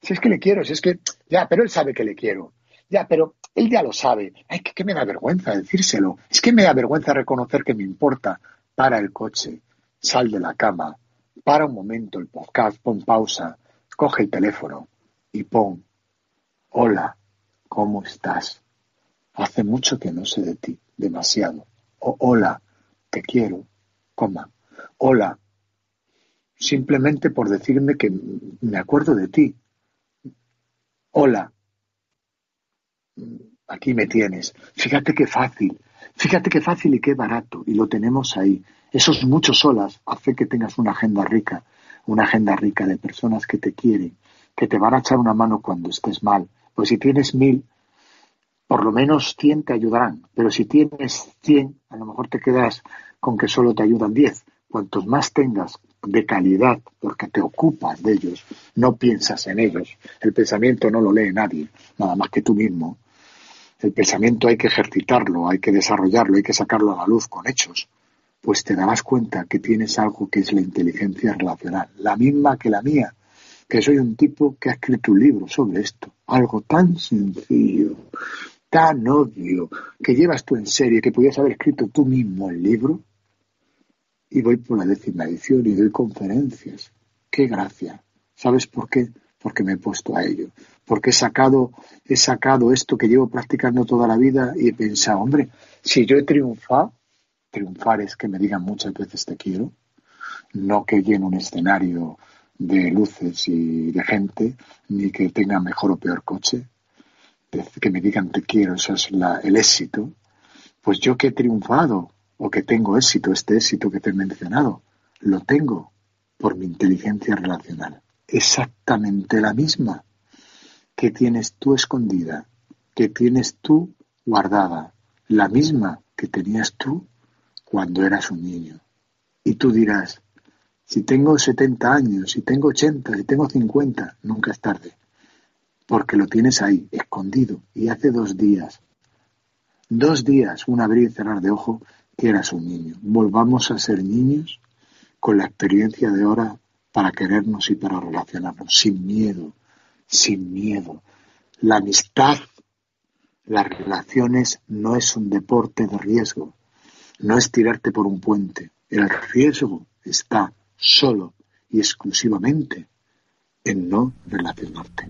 si es que le quiero, si es que, ya, pero él sabe que le quiero. Ya, pero él ya lo sabe. Ay, que, que me da vergüenza decírselo. Es que me da vergüenza reconocer que me importa. Para el coche, sal de la cama, para un momento el podcast, pon pausa, coge el teléfono y pon, hola, ¿Cómo estás? Hace mucho que no sé de ti, demasiado. O hola, te quiero, coma. Hola, simplemente por decirme que me acuerdo de ti. Hola, aquí me tienes. Fíjate qué fácil, fíjate qué fácil y qué barato, y lo tenemos ahí. Esos muchos horas hace que tengas una agenda rica, una agenda rica de personas que te quieren, que te van a echar una mano cuando estés mal, pues si tienes mil, por lo menos cien te ayudarán. Pero si tienes cien, a lo mejor te quedas con que solo te ayudan diez. Cuantos más tengas de calidad, porque te ocupas de ellos, no piensas en ellos. El pensamiento no lo lee nadie, nada más que tú mismo. El pensamiento hay que ejercitarlo, hay que desarrollarlo, hay que sacarlo a la luz con hechos. Pues te darás cuenta que tienes algo que es la inteligencia relacional, la misma que la mía, que soy un tipo que ha escrito un libro sobre esto. Algo tan sencillo, tan obvio, que llevas tú en serie, que podías haber escrito tú mismo el libro. Y voy por la décima edición y doy conferencias. ¡Qué gracia! ¿Sabes por qué? porque me he puesto a ello, porque he sacado, he sacado esto que llevo practicando toda la vida y he pensado, hombre, si yo he triunfado, triunfar es que me digan muchas veces te quiero, no que llene un escenario de luces y de gente, ni que tenga mejor o peor coche, que me digan te quiero, eso es el éxito, pues yo que he triunfado o que tengo éxito, este éxito que te he mencionado, lo tengo por mi inteligencia relacional exactamente la misma que tienes tú escondida, que tienes tú guardada, la misma que tenías tú cuando eras un niño. Y tú dirás, si tengo 70 años, si tengo 80, si tengo 50, nunca es tarde, porque lo tienes ahí, escondido, y hace dos días, dos días, un abrir y cerrar de ojo, que eras un niño. Volvamos a ser niños con la experiencia de ahora para querernos y para relacionarnos, sin miedo, sin miedo. La amistad, las relaciones no es un deporte de riesgo, no es tirarte por un puente. El riesgo está solo y exclusivamente en no relacionarte.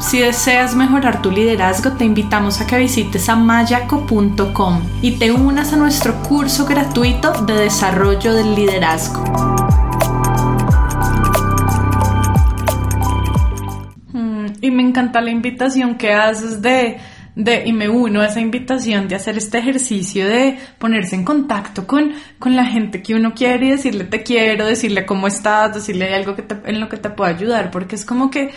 Si deseas mejorar tu liderazgo, te invitamos a que visites a mayaco.com y te unas a nuestro curso gratuito de desarrollo del liderazgo. Mm, y me encanta la invitación que haces de, de, y me uno a esa invitación de hacer este ejercicio de ponerse en contacto con, con la gente que uno quiere y decirle te quiero, decirle cómo estás, decirle algo que en lo que te pueda ayudar, porque es como que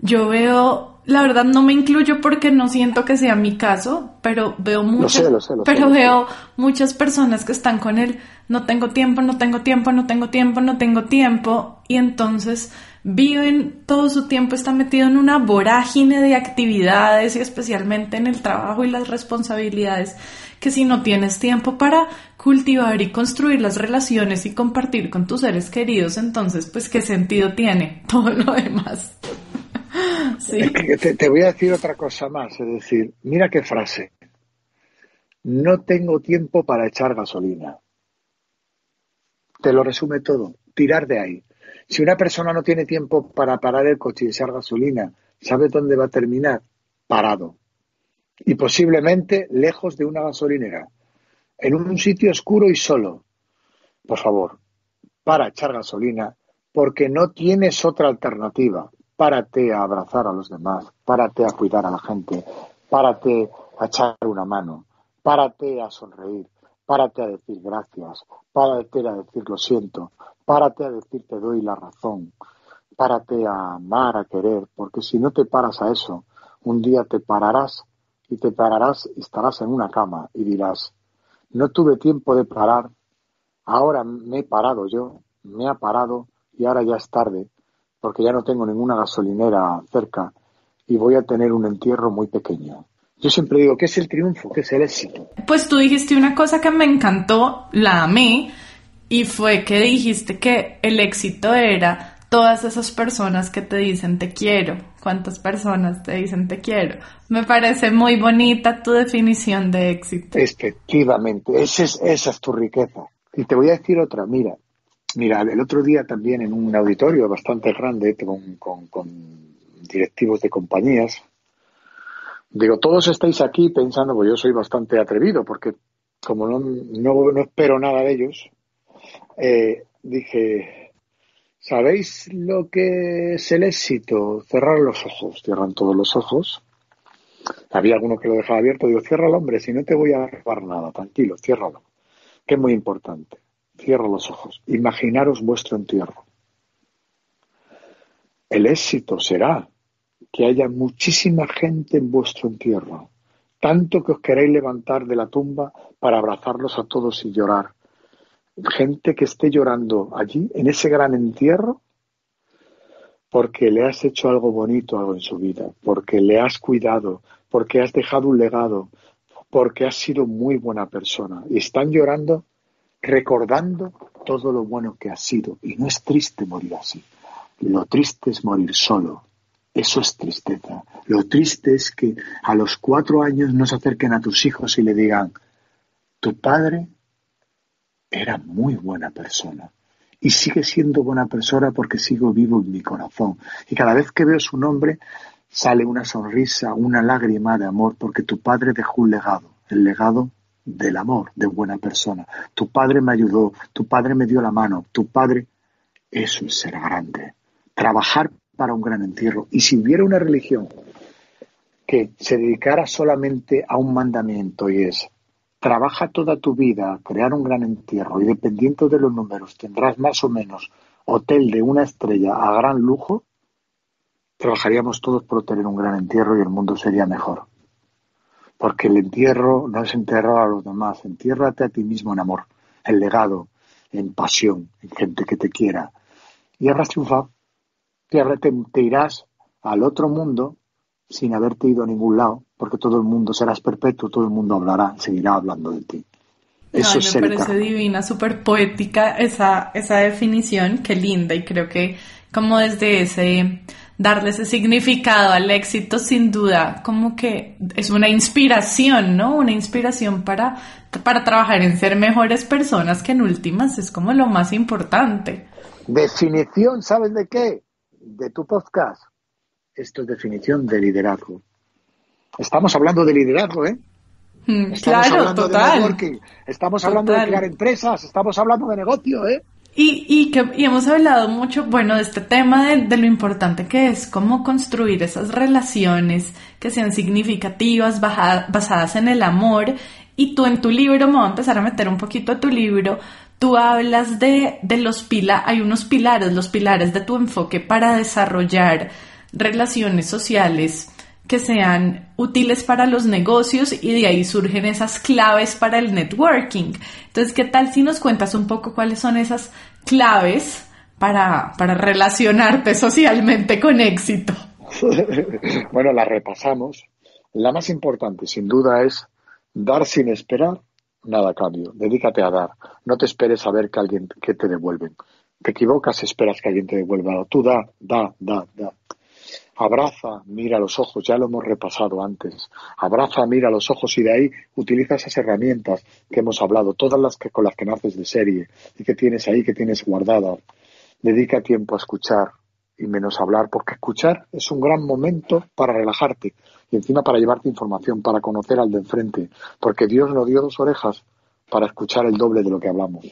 yo veo, la verdad no me incluyo porque no siento que sea mi caso, pero veo muchas, pero veo muchas personas que están con él, no tengo tiempo, no tengo tiempo, no tengo tiempo, no tengo tiempo, y entonces viven todo su tiempo, está metido en una vorágine de actividades y especialmente en el trabajo y las responsabilidades que si no tienes tiempo para cultivar y construir las relaciones y compartir con tus seres queridos, entonces pues qué sentido tiene todo lo demás. Te, voy a decir otra cosa más, es decir, mira qué frase. No tengo tiempo para echar gasolina. Te lo resume todo. Tirar de ahí. Si una persona no tiene tiempo para parar el coche y echar gasolina, ¿sabe dónde va a terminar? Parado. Y posiblemente lejos de una gasolinera. En un sitio oscuro y solo. Por favor, para echar gasolina porque no tienes otra alternativa párate a abrazar a los demás, párate a cuidar a la gente, párate a echar una mano, párate a sonreír, párate a decir gracias, párate a decir lo siento, párate a decir te doy la razón, párate a amar, a querer, porque si no te paras a eso, un día te pararás y te pararás y estarás en una cama y dirás, no tuve tiempo de parar, ahora me he parado yo, me ha parado y ahora ya es tarde porque ya no tengo ninguna gasolinera cerca y voy a tener un entierro muy pequeño. Yo siempre digo, ¿qué es el triunfo? ¿Qué es el éxito? Pues tú dijiste una cosa que me encantó, la amé, y fue que dijiste que el éxito era todas esas personas que te dicen te quiero. ¿Cuántas personas te dicen te quiero? Me parece muy bonita tu definición de éxito. Efectivamente, esa es, esa es tu riqueza. Y te voy a decir otra, mira, Mira, el otro día también en un auditorio bastante grande con, directivos de compañías, digo, todos estáis aquí pensando, pues yo soy bastante atrevido, porque como no, no, espero nada de ellos, eh, dije, ¿sabéis lo que es el éxito? Cerrar los ojos, cierran todos los ojos. Había alguno que lo dejaba abierto, digo, el hombre, si no te voy a robar nada, tranquilo, ciérralo, que es muy importante. Cierro los ojos. Imaginaros vuestro entierro. El éxito será que haya muchísima gente en vuestro entierro, tanto que os queréis levantar de la tumba para abrazarlos a todos y llorar. Gente que esté llorando allí, en ese gran entierro, porque le has hecho algo bonito algo en su vida, porque le has cuidado, porque has dejado un legado, porque has sido muy buena persona. Y están llorando recordando todo lo bueno que ha sido. Y no es triste morir así. Lo triste es morir solo. Eso es tristeza. Lo triste es que a los cuatro años no se acerquen a tus hijos y le digan, tu padre era muy buena persona. Y sigue siendo buena persona porque sigo vivo en mi corazón. Y cada vez que veo su nombre sale una sonrisa, una lágrima de amor porque tu padre dejó un legado, el legado del amor de buena persona. Tu padre me ayudó, tu padre me dio la mano, tu padre... Eso es ser grande. Trabajar para un gran entierro. Y si hubiera una religión que se dedicara solamente a un mandamiento y es trabaja toda tu vida a crear un gran entierro y dependiendo de los números tendrás más o menos hotel de una estrella a gran lujo, trabajaríamos todos por tener un gran entierro y el mundo sería mejor. Porque el entierro no es enterrar a los demás, entiérrate a ti mismo en amor, en legado, en pasión, en gente que te quiera. Y habrás triunfado. Te, te irás al otro mundo sin haberte ido a ningún lado, porque todo el mundo serás perpetuo, todo el mundo hablará, seguirá hablando de ti. Eso me parece divina, súper poética esa, esa definición, qué linda, y creo que como desde ese darle ese significado al éxito, sin duda, como que es una inspiración, ¿no? Una inspiración para, para trabajar en ser mejores personas, que en últimas es como lo más importante. Definición, ¿sabes de qué? De tu podcast. Esto es definición de liderazgo. Estamos hablando de liderazgo, ¿eh? Mm, estamos claro, hablando total. De networking, estamos hablando de crear empresas, estamos hablando de negocio, ¿eh? Y, y, que, y hemos hablado mucho, bueno, de este tema de, lo importante que es cómo construir esas relaciones que sean significativas, basadas en el amor. Y tú en tu libro, me voy a empezar a meter un poquito a tu libro, tú hablas de, de los pilares, hay unos pilares, los pilares de tu enfoque para desarrollar relaciones sociales que sean útiles para los negocios y de ahí surgen esas claves para el networking. Entonces, ¿qué tal si nos cuentas un poco cuáles son esas claves para, para relacionarte socialmente con éxito? bueno, las repasamos. La más importante, sin duda, es dar sin esperar nada a cambio. Dedícate a dar. No te esperes a ver que alguien que te devuelven. Te equivocas, esperas que alguien te devuelva. Tú da, da, da, da. Abraza, mira los ojos, ya lo hemos repasado antes. Abraza, mira los ojos y de ahí utiliza esas herramientas que hemos hablado, todas las que con las que naces de serie y que tienes ahí, que tienes guardadas. Dedica tiempo a escuchar y menos hablar, porque escuchar es un gran momento para relajarte y encima para llevarte información, para conocer al de enfrente, porque Dios nos dio dos orejas para escuchar el doble de lo que hablamos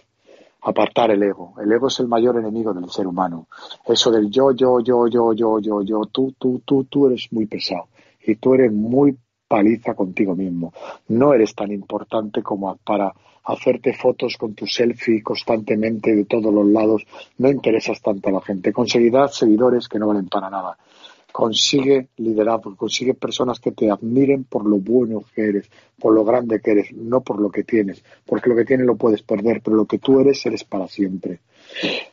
apartar el ego. El ego es el mayor enemigo del ser humano. Eso del yo, yo, yo, yo, yo, yo, yo, tú, tú, tú, tú eres muy pesado y tú eres muy paliza contigo mismo. No eres tan importante como para hacerte fotos con tu selfie constantemente de todos los lados. No interesas tanto a la gente. Conseguirás seguidores que no valen para nada consigue liderazgo, consigue personas que te admiren por lo bueno que eres, por lo grande que eres, no por lo que tienes, porque lo que tienes lo puedes perder, pero lo que tú eres, eres para siempre.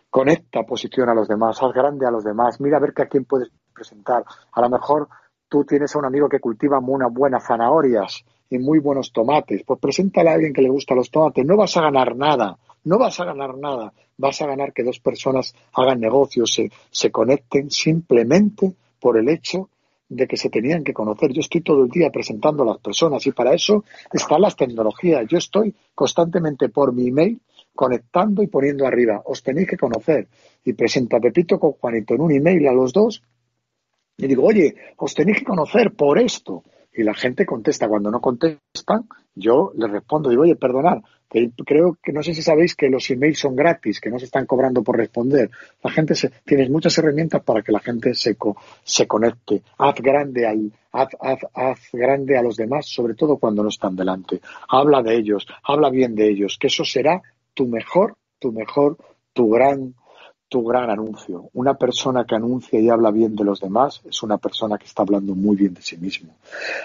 Conecta, posiciona a los demás, haz grande a los demás, mira a ver que a quién puedes presentar. A lo mejor tú tienes a un amigo que cultiva unas buenas zanahorias y muy buenos tomates, pues preséntale a alguien que le gusta los tomates, no vas a ganar nada, no vas a ganar nada, vas a ganar que dos personas hagan negocios, se, se conecten simplemente por el hecho de que se tenían que conocer. Yo estoy todo el día presentando a las personas y para eso están las tecnologías. Yo estoy constantemente por mi email conectando y poniendo arriba. Os tenéis que conocer. Y presento a Pepito con Juanito en un email a los dos y digo, oye, os tenéis que conocer por esto y la gente contesta. Cuando no contestan, yo les respondo, digo, oye, perdonad, que creo que no sé si sabéis que los emails son gratis, que no se están cobrando por responder. La gente se, tienes muchas herramientas para que la gente se, se conecte. Haz grande al, haz, haz, haz grande a los demás, sobre todo cuando no están delante. Habla de ellos, habla bien de ellos, que eso será tu mejor, tu mejor, tu gran tu gran anuncio. Una persona que anuncia y habla bien de los demás es una persona que está hablando muy bien de sí mismo.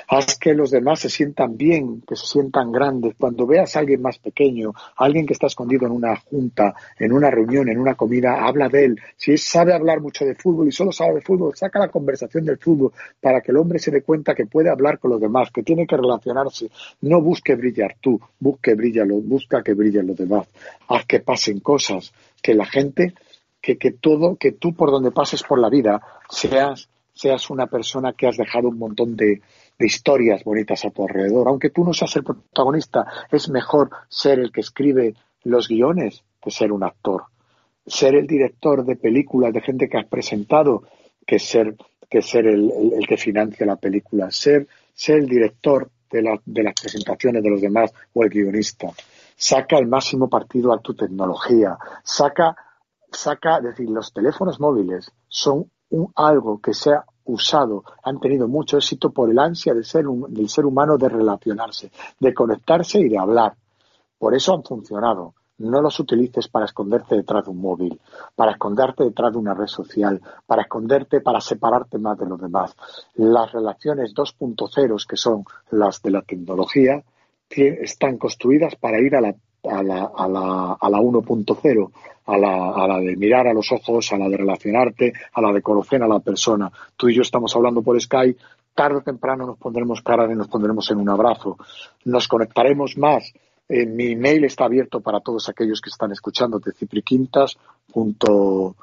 Haz que los demás se sientan bien, que se sientan grandes. Cuando veas a alguien más pequeño, alguien que está escondido en una junta, en una reunión, en una comida, habla de él. Si sabe hablar mucho de fútbol y solo sabe de fútbol, saca la conversación del fútbol para que el hombre se dé cuenta que puede hablar con los demás, que tiene que relacionarse. No busque brillar tú, busque brillar, busca que brillen los demás. Haz que pasen cosas, que la gente que, todo, que tú por donde pases por la vida seas, seas una persona que has dejado un montón de, de historias bonitas a tu alrededor. Aunque tú no seas el protagonista, es mejor ser el que escribe los guiones que ser un actor. Ser el director de películas de gente que has presentado que ser, que ser el, que financia la película. Ser, ser el director de, de las presentaciones de los demás o el guionista. Saca el máximo partido a tu tecnología. Saca, saca, es decir, los teléfonos móviles son un, algo que se ha usado, han tenido mucho éxito por el ansia del ser, del ser humano de relacionarse, de conectarse y de hablar. Por eso han funcionado. No los utilices para esconderte detrás de un móvil, para esconderte detrás de una red social, para esconderte, para separarte más de los demás. Las relaciones 2.0, que son las de la tecnología, están construidas para ir a la, a la, a la, a la 1.0, a la, a la de mirar a los ojos, a la de relacionarte, a la de conocer a la persona. Tú y yo estamos hablando por Skype, tarde o temprano nos pondremos cara y nos pondremos en un abrazo. Nos conectaremos más mi email está abierto para todos aquellos que están escuchando de cipriquintas.com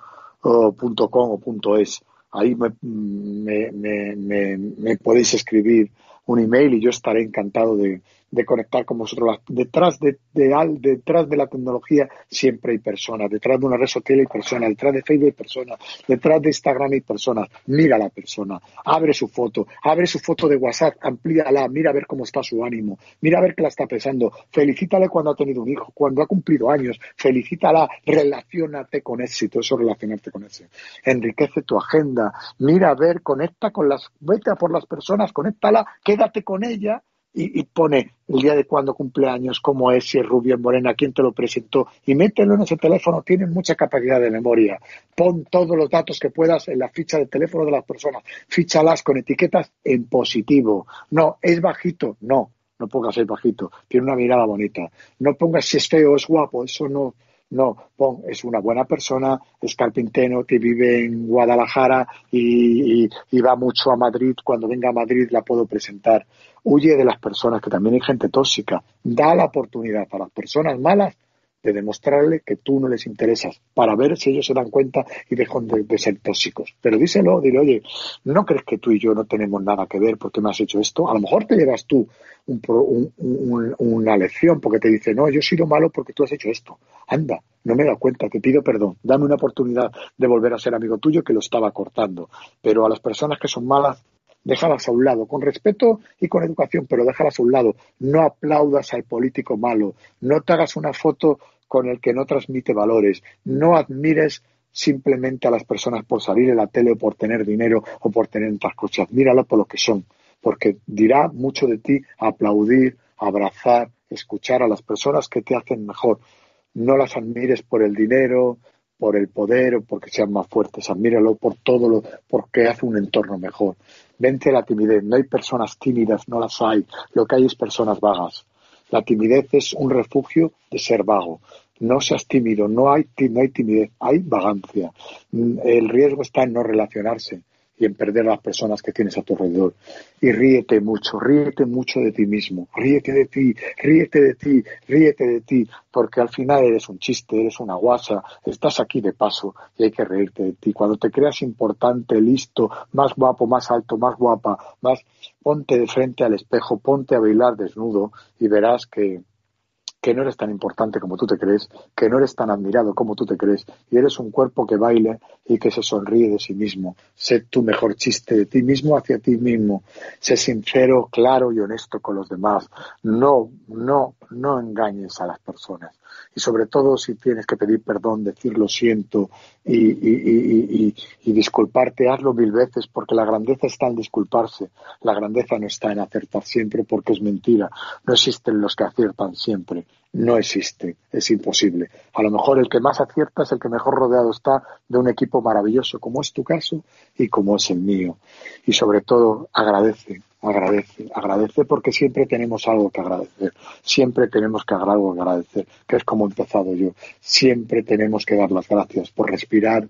o punto .es. Ahí me, me, me, me, podéis escribir un email y yo estaré encantado de, de conectar con vosotros. Detrás de, detrás de la tecnología siempre hay personas, detrás de una red social hay personas, detrás de Facebook hay personas, detrás de Instagram hay personas. Mira a la persona, abre su foto, abre su foto de WhatsApp, amplíala, mira a ver cómo está su ánimo, mira a ver qué la está pensando, felicítale cuando ha tenido un hijo, cuando ha cumplido años, felicítala, relacionate con éxito, eso relacionarte con éxito. Enriquece tu agenda, mira a ver, conecta con las, vete a por las personas, conéctala, quédate con ella y, pone el día de cuando cumpleaños, cómo es, si es rubio, morena, quién te lo presentó, y mételo en ese teléfono, tiene mucha capacidad de memoria. Pon todos los datos que puedas en la ficha de teléfono de las personas, fíchalas con etiquetas en positivo. No, es bajito, no, no pongas es bajito, tiene una mirada bonita. No pongas si es feo es guapo, eso no, no, pon, es una buena persona, es carpintero, que vive en Guadalajara y, va mucho a Madrid. Cuando venga a Madrid la puedo presentar. Huye de las personas, que también hay gente tóxica. Da la oportunidad a las personas malas de demostrarle que tú no les interesas, para ver si ellos se dan cuenta y dejan de, ser tóxicos. Pero díselo, dile, oye, ¿no crees que tú y yo no tenemos nada que ver porque me has hecho esto? A lo mejor te llevas tú una lección porque te dice, no, yo he sido malo porque tú has hecho esto. Anda, no me he dado cuenta, te pido perdón, dame una oportunidad de volver a ser amigo tuyo que lo estaba cortando. Pero a las personas que son malas, déjalas a un lado, con respeto y con educación, pero déjalas a un lado. No aplaudas al político malo, no te hagas una foto con el que no transmite valores, no admires simplemente a las personas por salir en la tele o por tener dinero o por tener otras cosas, míralo por lo que son, porque dirá mucho de ti aplaudir, abrazar, escuchar a las personas que te hacen mejor. No las admires por el dinero, por el poder o porque sean más fuertes, admíralo por todo lo, porque hace un entorno mejor. Vente la timidez, no hay personas tímidas, no las hay, lo que hay es personas vagas. La timidez es un refugio de ser vago. No seas tímido, no hay, no hay timidez, hay vagancia. El riesgo está en no relacionarse y en perder a las personas que tienes a tu alrededor. Y ríete mucho, ríete mucho de ti mismo, ríete de ti, ríete de ti, ríete de ti, porque al final eres un chiste, eres una guasa, estás aquí de paso y hay que reírte de ti. Cuando te creas importante, listo, más guapo, más alto, más guapa, más, ponte de frente al espejo, ponte a bailar desnudo y verás que, que no eres tan importante como tú te crees, que no eres tan admirado como tú te crees, y eres un cuerpo que baila y que se sonríe de sí mismo. Sé tu mejor chiste de ti mismo hacia ti mismo. Sé sincero, claro y honesto con los demás. No, no, no engañes a las personas. Y sobre todo si tienes que pedir perdón, decir lo siento y, y, disculparte, hazlo mil veces porque la grandeza está en disculparse. La grandeza no está en acertar siempre porque es mentira. No existen los que aciertan siempre no existe, es imposible. A lo mejor el que más acierta es el que mejor rodeado está de un equipo maravilloso, como es tu caso y como es el mío. Y sobre todo, agradece, agradece, agradece porque siempre tenemos algo que agradecer, siempre tenemos que algo agradecer, que es como he empezado yo. Siempre tenemos que dar las gracias por respirar,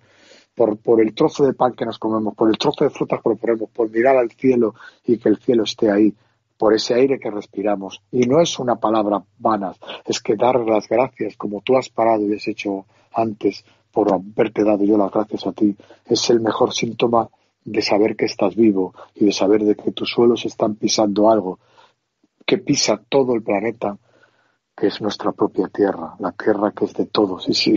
por, por el trozo de pan que nos comemos, por el trozo de frutas que proponemos, por mirar al cielo y que el cielo esté ahí, por ese aire que respiramos. Y no es una palabra vana, es que dar las gracias, como tú has parado y has hecho antes, por haberte dado yo las gracias a ti, es el mejor síntoma de saber que estás vivo y de saber de que tus suelos están pisando algo que pisa todo el planeta que es nuestra propia tierra, la tierra que es de todos. Y si,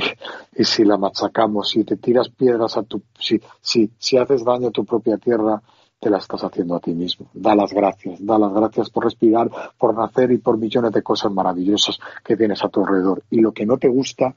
y si la machacamos, si te tiras piedras a tu, si, si, si haces daño a tu propia tierra, te la estás haciendo a ti mismo. Da las gracias, da las gracias por respirar, por nacer y por millones de cosas maravillosas que tienes a tu alrededor. Y lo que no te gusta,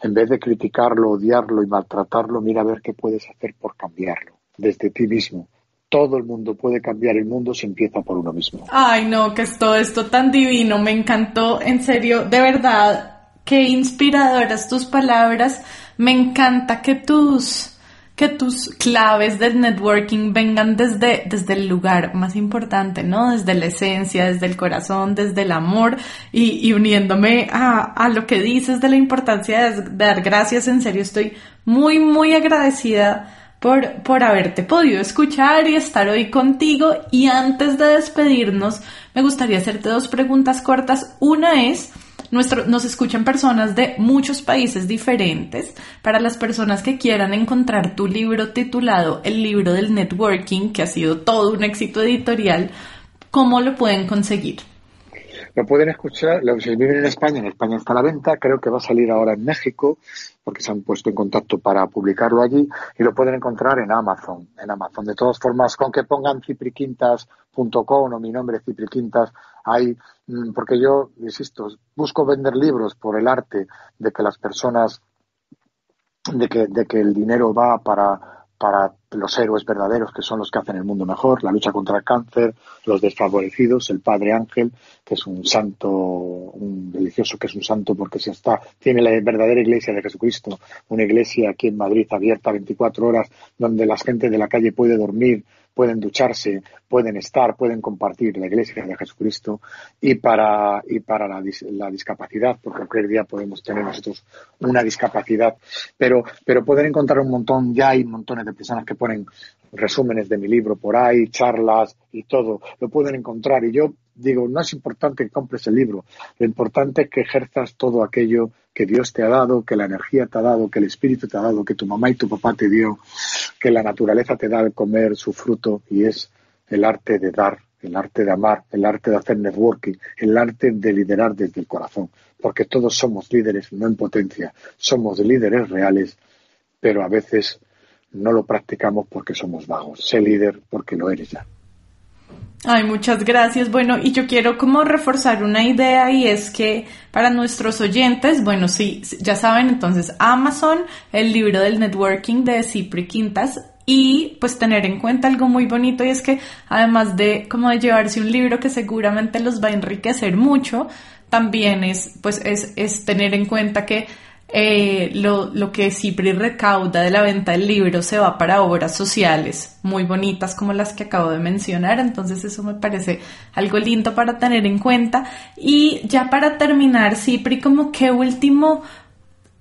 en vez de criticarlo, odiarlo y maltratarlo, mira a ver qué puedes hacer por cambiarlo, desde ti mismo. Todo el mundo puede cambiar el mundo si empieza por uno mismo. Ay, no, que es todo esto tan divino, me encantó, en serio, de verdad, qué inspiradoras tus palabras, me encanta que tus que tus claves del networking vengan desde, desde el lugar más importante, ¿no? Desde la esencia, desde el corazón, desde el amor y, y uniéndome a, a, lo que dices de la importancia de, dar gracias. En serio, estoy muy, muy agradecida por, por haberte podido escuchar y estar hoy contigo. Y antes de despedirnos, me gustaría hacerte dos preguntas cortas. Una es, nuestro, nos escuchan personas de muchos países diferentes. Para las personas que quieran encontrar tu libro titulado El libro del networking, que ha sido todo un éxito editorial, ¿cómo lo pueden conseguir? Lo pueden escuchar, si viven en España, en España está a la venta, creo que va a salir ahora en México, porque se han puesto en contacto para publicarlo allí, y lo pueden encontrar en Amazon, en Amazon. De todas formas, con que pongan cipriquintas.com o mi nombre Cipriquintas, hay, mm, porque yo, insisto, busco vender libros por el arte de que las personas, de que, de que el dinero va para para los héroes verdaderos que son los que hacen el mundo mejor, la lucha contra el cáncer, los desfavorecidos, el Padre Ángel, que es un santo, un delicioso que es un santo porque si está, tiene la verdadera iglesia de Jesucristo, una iglesia aquí en Madrid abierta 24 horas donde la gente de la calle puede dormir, pueden ducharse, pueden estar, pueden compartir la iglesia de Jesucristo. Y para, y para la, la discapacidad, porque cualquier día podemos tener nosotros una discapacidad, pero, pero pueden encontrar un montón, ya hay montones de personas que ponen resúmenes de mi libro por ahí, charlas y todo, lo pueden encontrar. Y yo digo, no es importante que compres el libro, lo importante es que ejerzas todo aquello que Dios te ha dado, que la energía te ha dado, que el Espíritu te ha dado, que tu mamá y tu papá te dio, que la naturaleza te da al comer su fruto y es el arte de dar, el arte de amar, el arte de hacer networking, el arte de liderar desde el corazón, porque todos somos líderes, no en potencia, somos líderes reales, pero a veces no lo practicamos porque somos vagos. Sé líder porque lo eres ya. Ay, muchas gracias. Bueno, y yo quiero como reforzar una idea y es que para nuestros oyentes, bueno, sí, ya saben, entonces Amazon, el libro del networking de Cipri Quintas y pues tener en cuenta algo muy bonito y es que además de como de llevarse un libro que seguramente los va a enriquecer mucho, también es pues es, es tener en cuenta que eh, lo, lo, que Cipri recauda de la venta del libro se va para obras sociales muy bonitas como las que acabo de mencionar, entonces eso me parece algo lindo para tener en cuenta. Y ya para terminar, Cipri, como qué último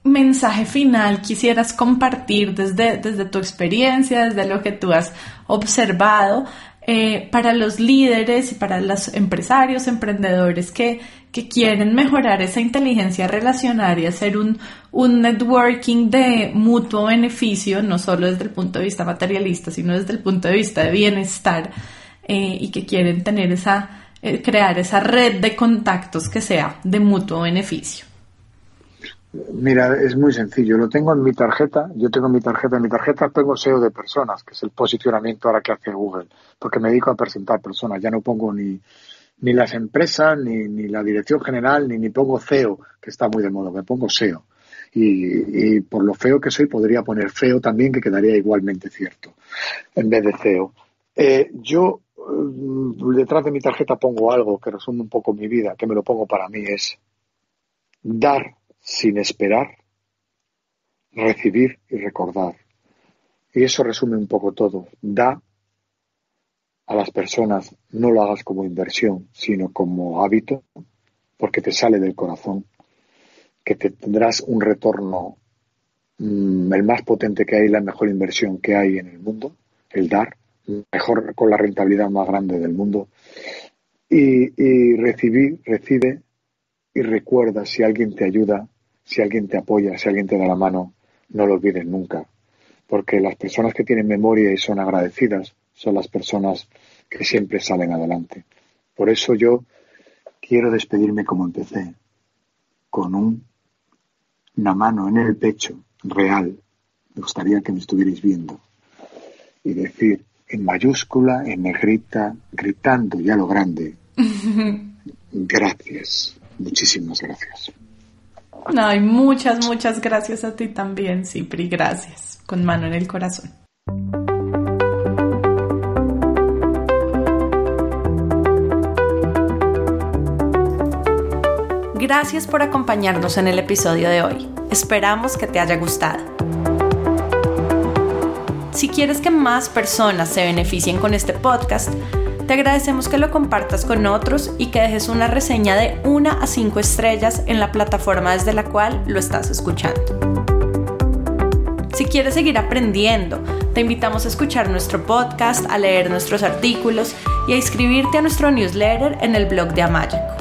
mensaje final quisieras compartir desde, desde tu experiencia, desde lo que tú has observado eh, para los líderes y para los empresarios, emprendedores que, que quieren mejorar esa inteligencia relacional y hacer un, un networking de mutuo beneficio, no solo desde el punto de vista materialista, sino desde el punto de vista de bienestar eh, y que quieren tener esa, eh, crear esa red de contactos que sea de mutuo beneficio. Mira, es muy sencillo. Lo tengo en mi tarjeta. Yo tengo mi tarjeta. En mi tarjeta tengo SEO de personas, que es el posicionamiento ahora que hace Google, porque me dedico a presentar personas. Ya no pongo ni, ni las empresas, ni, ni la dirección general, ni, ni pongo CEO, que está muy de moda. Me pongo SEO. Y, y, por lo feo que soy, podría poner feo también, que quedaría igualmente cierto, en vez de CEO. Eh, yo mm, detrás de mi tarjeta pongo algo que resume un poco mi vida, que me lo pongo para mí, es dar sin esperar, recibir y recordar. Y eso resume un poco todo. Da a las personas, no lo hagas como inversión, sino como hábito, porque te sale del corazón, que te tendrás un retorno mmm, el más potente que hay, la mejor inversión que hay en el mundo, el dar, mejor con la rentabilidad más grande del mundo. Y, y recibir, recibe y recuerda si alguien te ayuda, si alguien te apoya, si alguien te da la mano, no lo olvides nunca. Porque las personas que tienen memoria y son agradecidas son las personas que siempre salen adelante. Por eso yo quiero despedirme como empecé, con una mano en el pecho real. Me gustaría que me estuvierais viendo. Y decir en mayúscula, en negrita, gritando ya lo grande. gracias. Muchísimas gracias. Ay, muchas, muchas gracias a ti también, Cipri. Gracias. Con mano en el corazón. Gracias por acompañarnos en el episodio de hoy. Esperamos que te haya gustado. Si quieres que más personas se beneficien con este podcast, te agradecemos que lo compartas con otros y que dejes una reseña de 1 a 5 estrellas en la plataforma desde la cual lo estás escuchando. Si quieres seguir aprendiendo, te invitamos a escuchar nuestro podcast, a leer nuestros artículos y a inscribirte a nuestro newsletter en el blog de Amayaco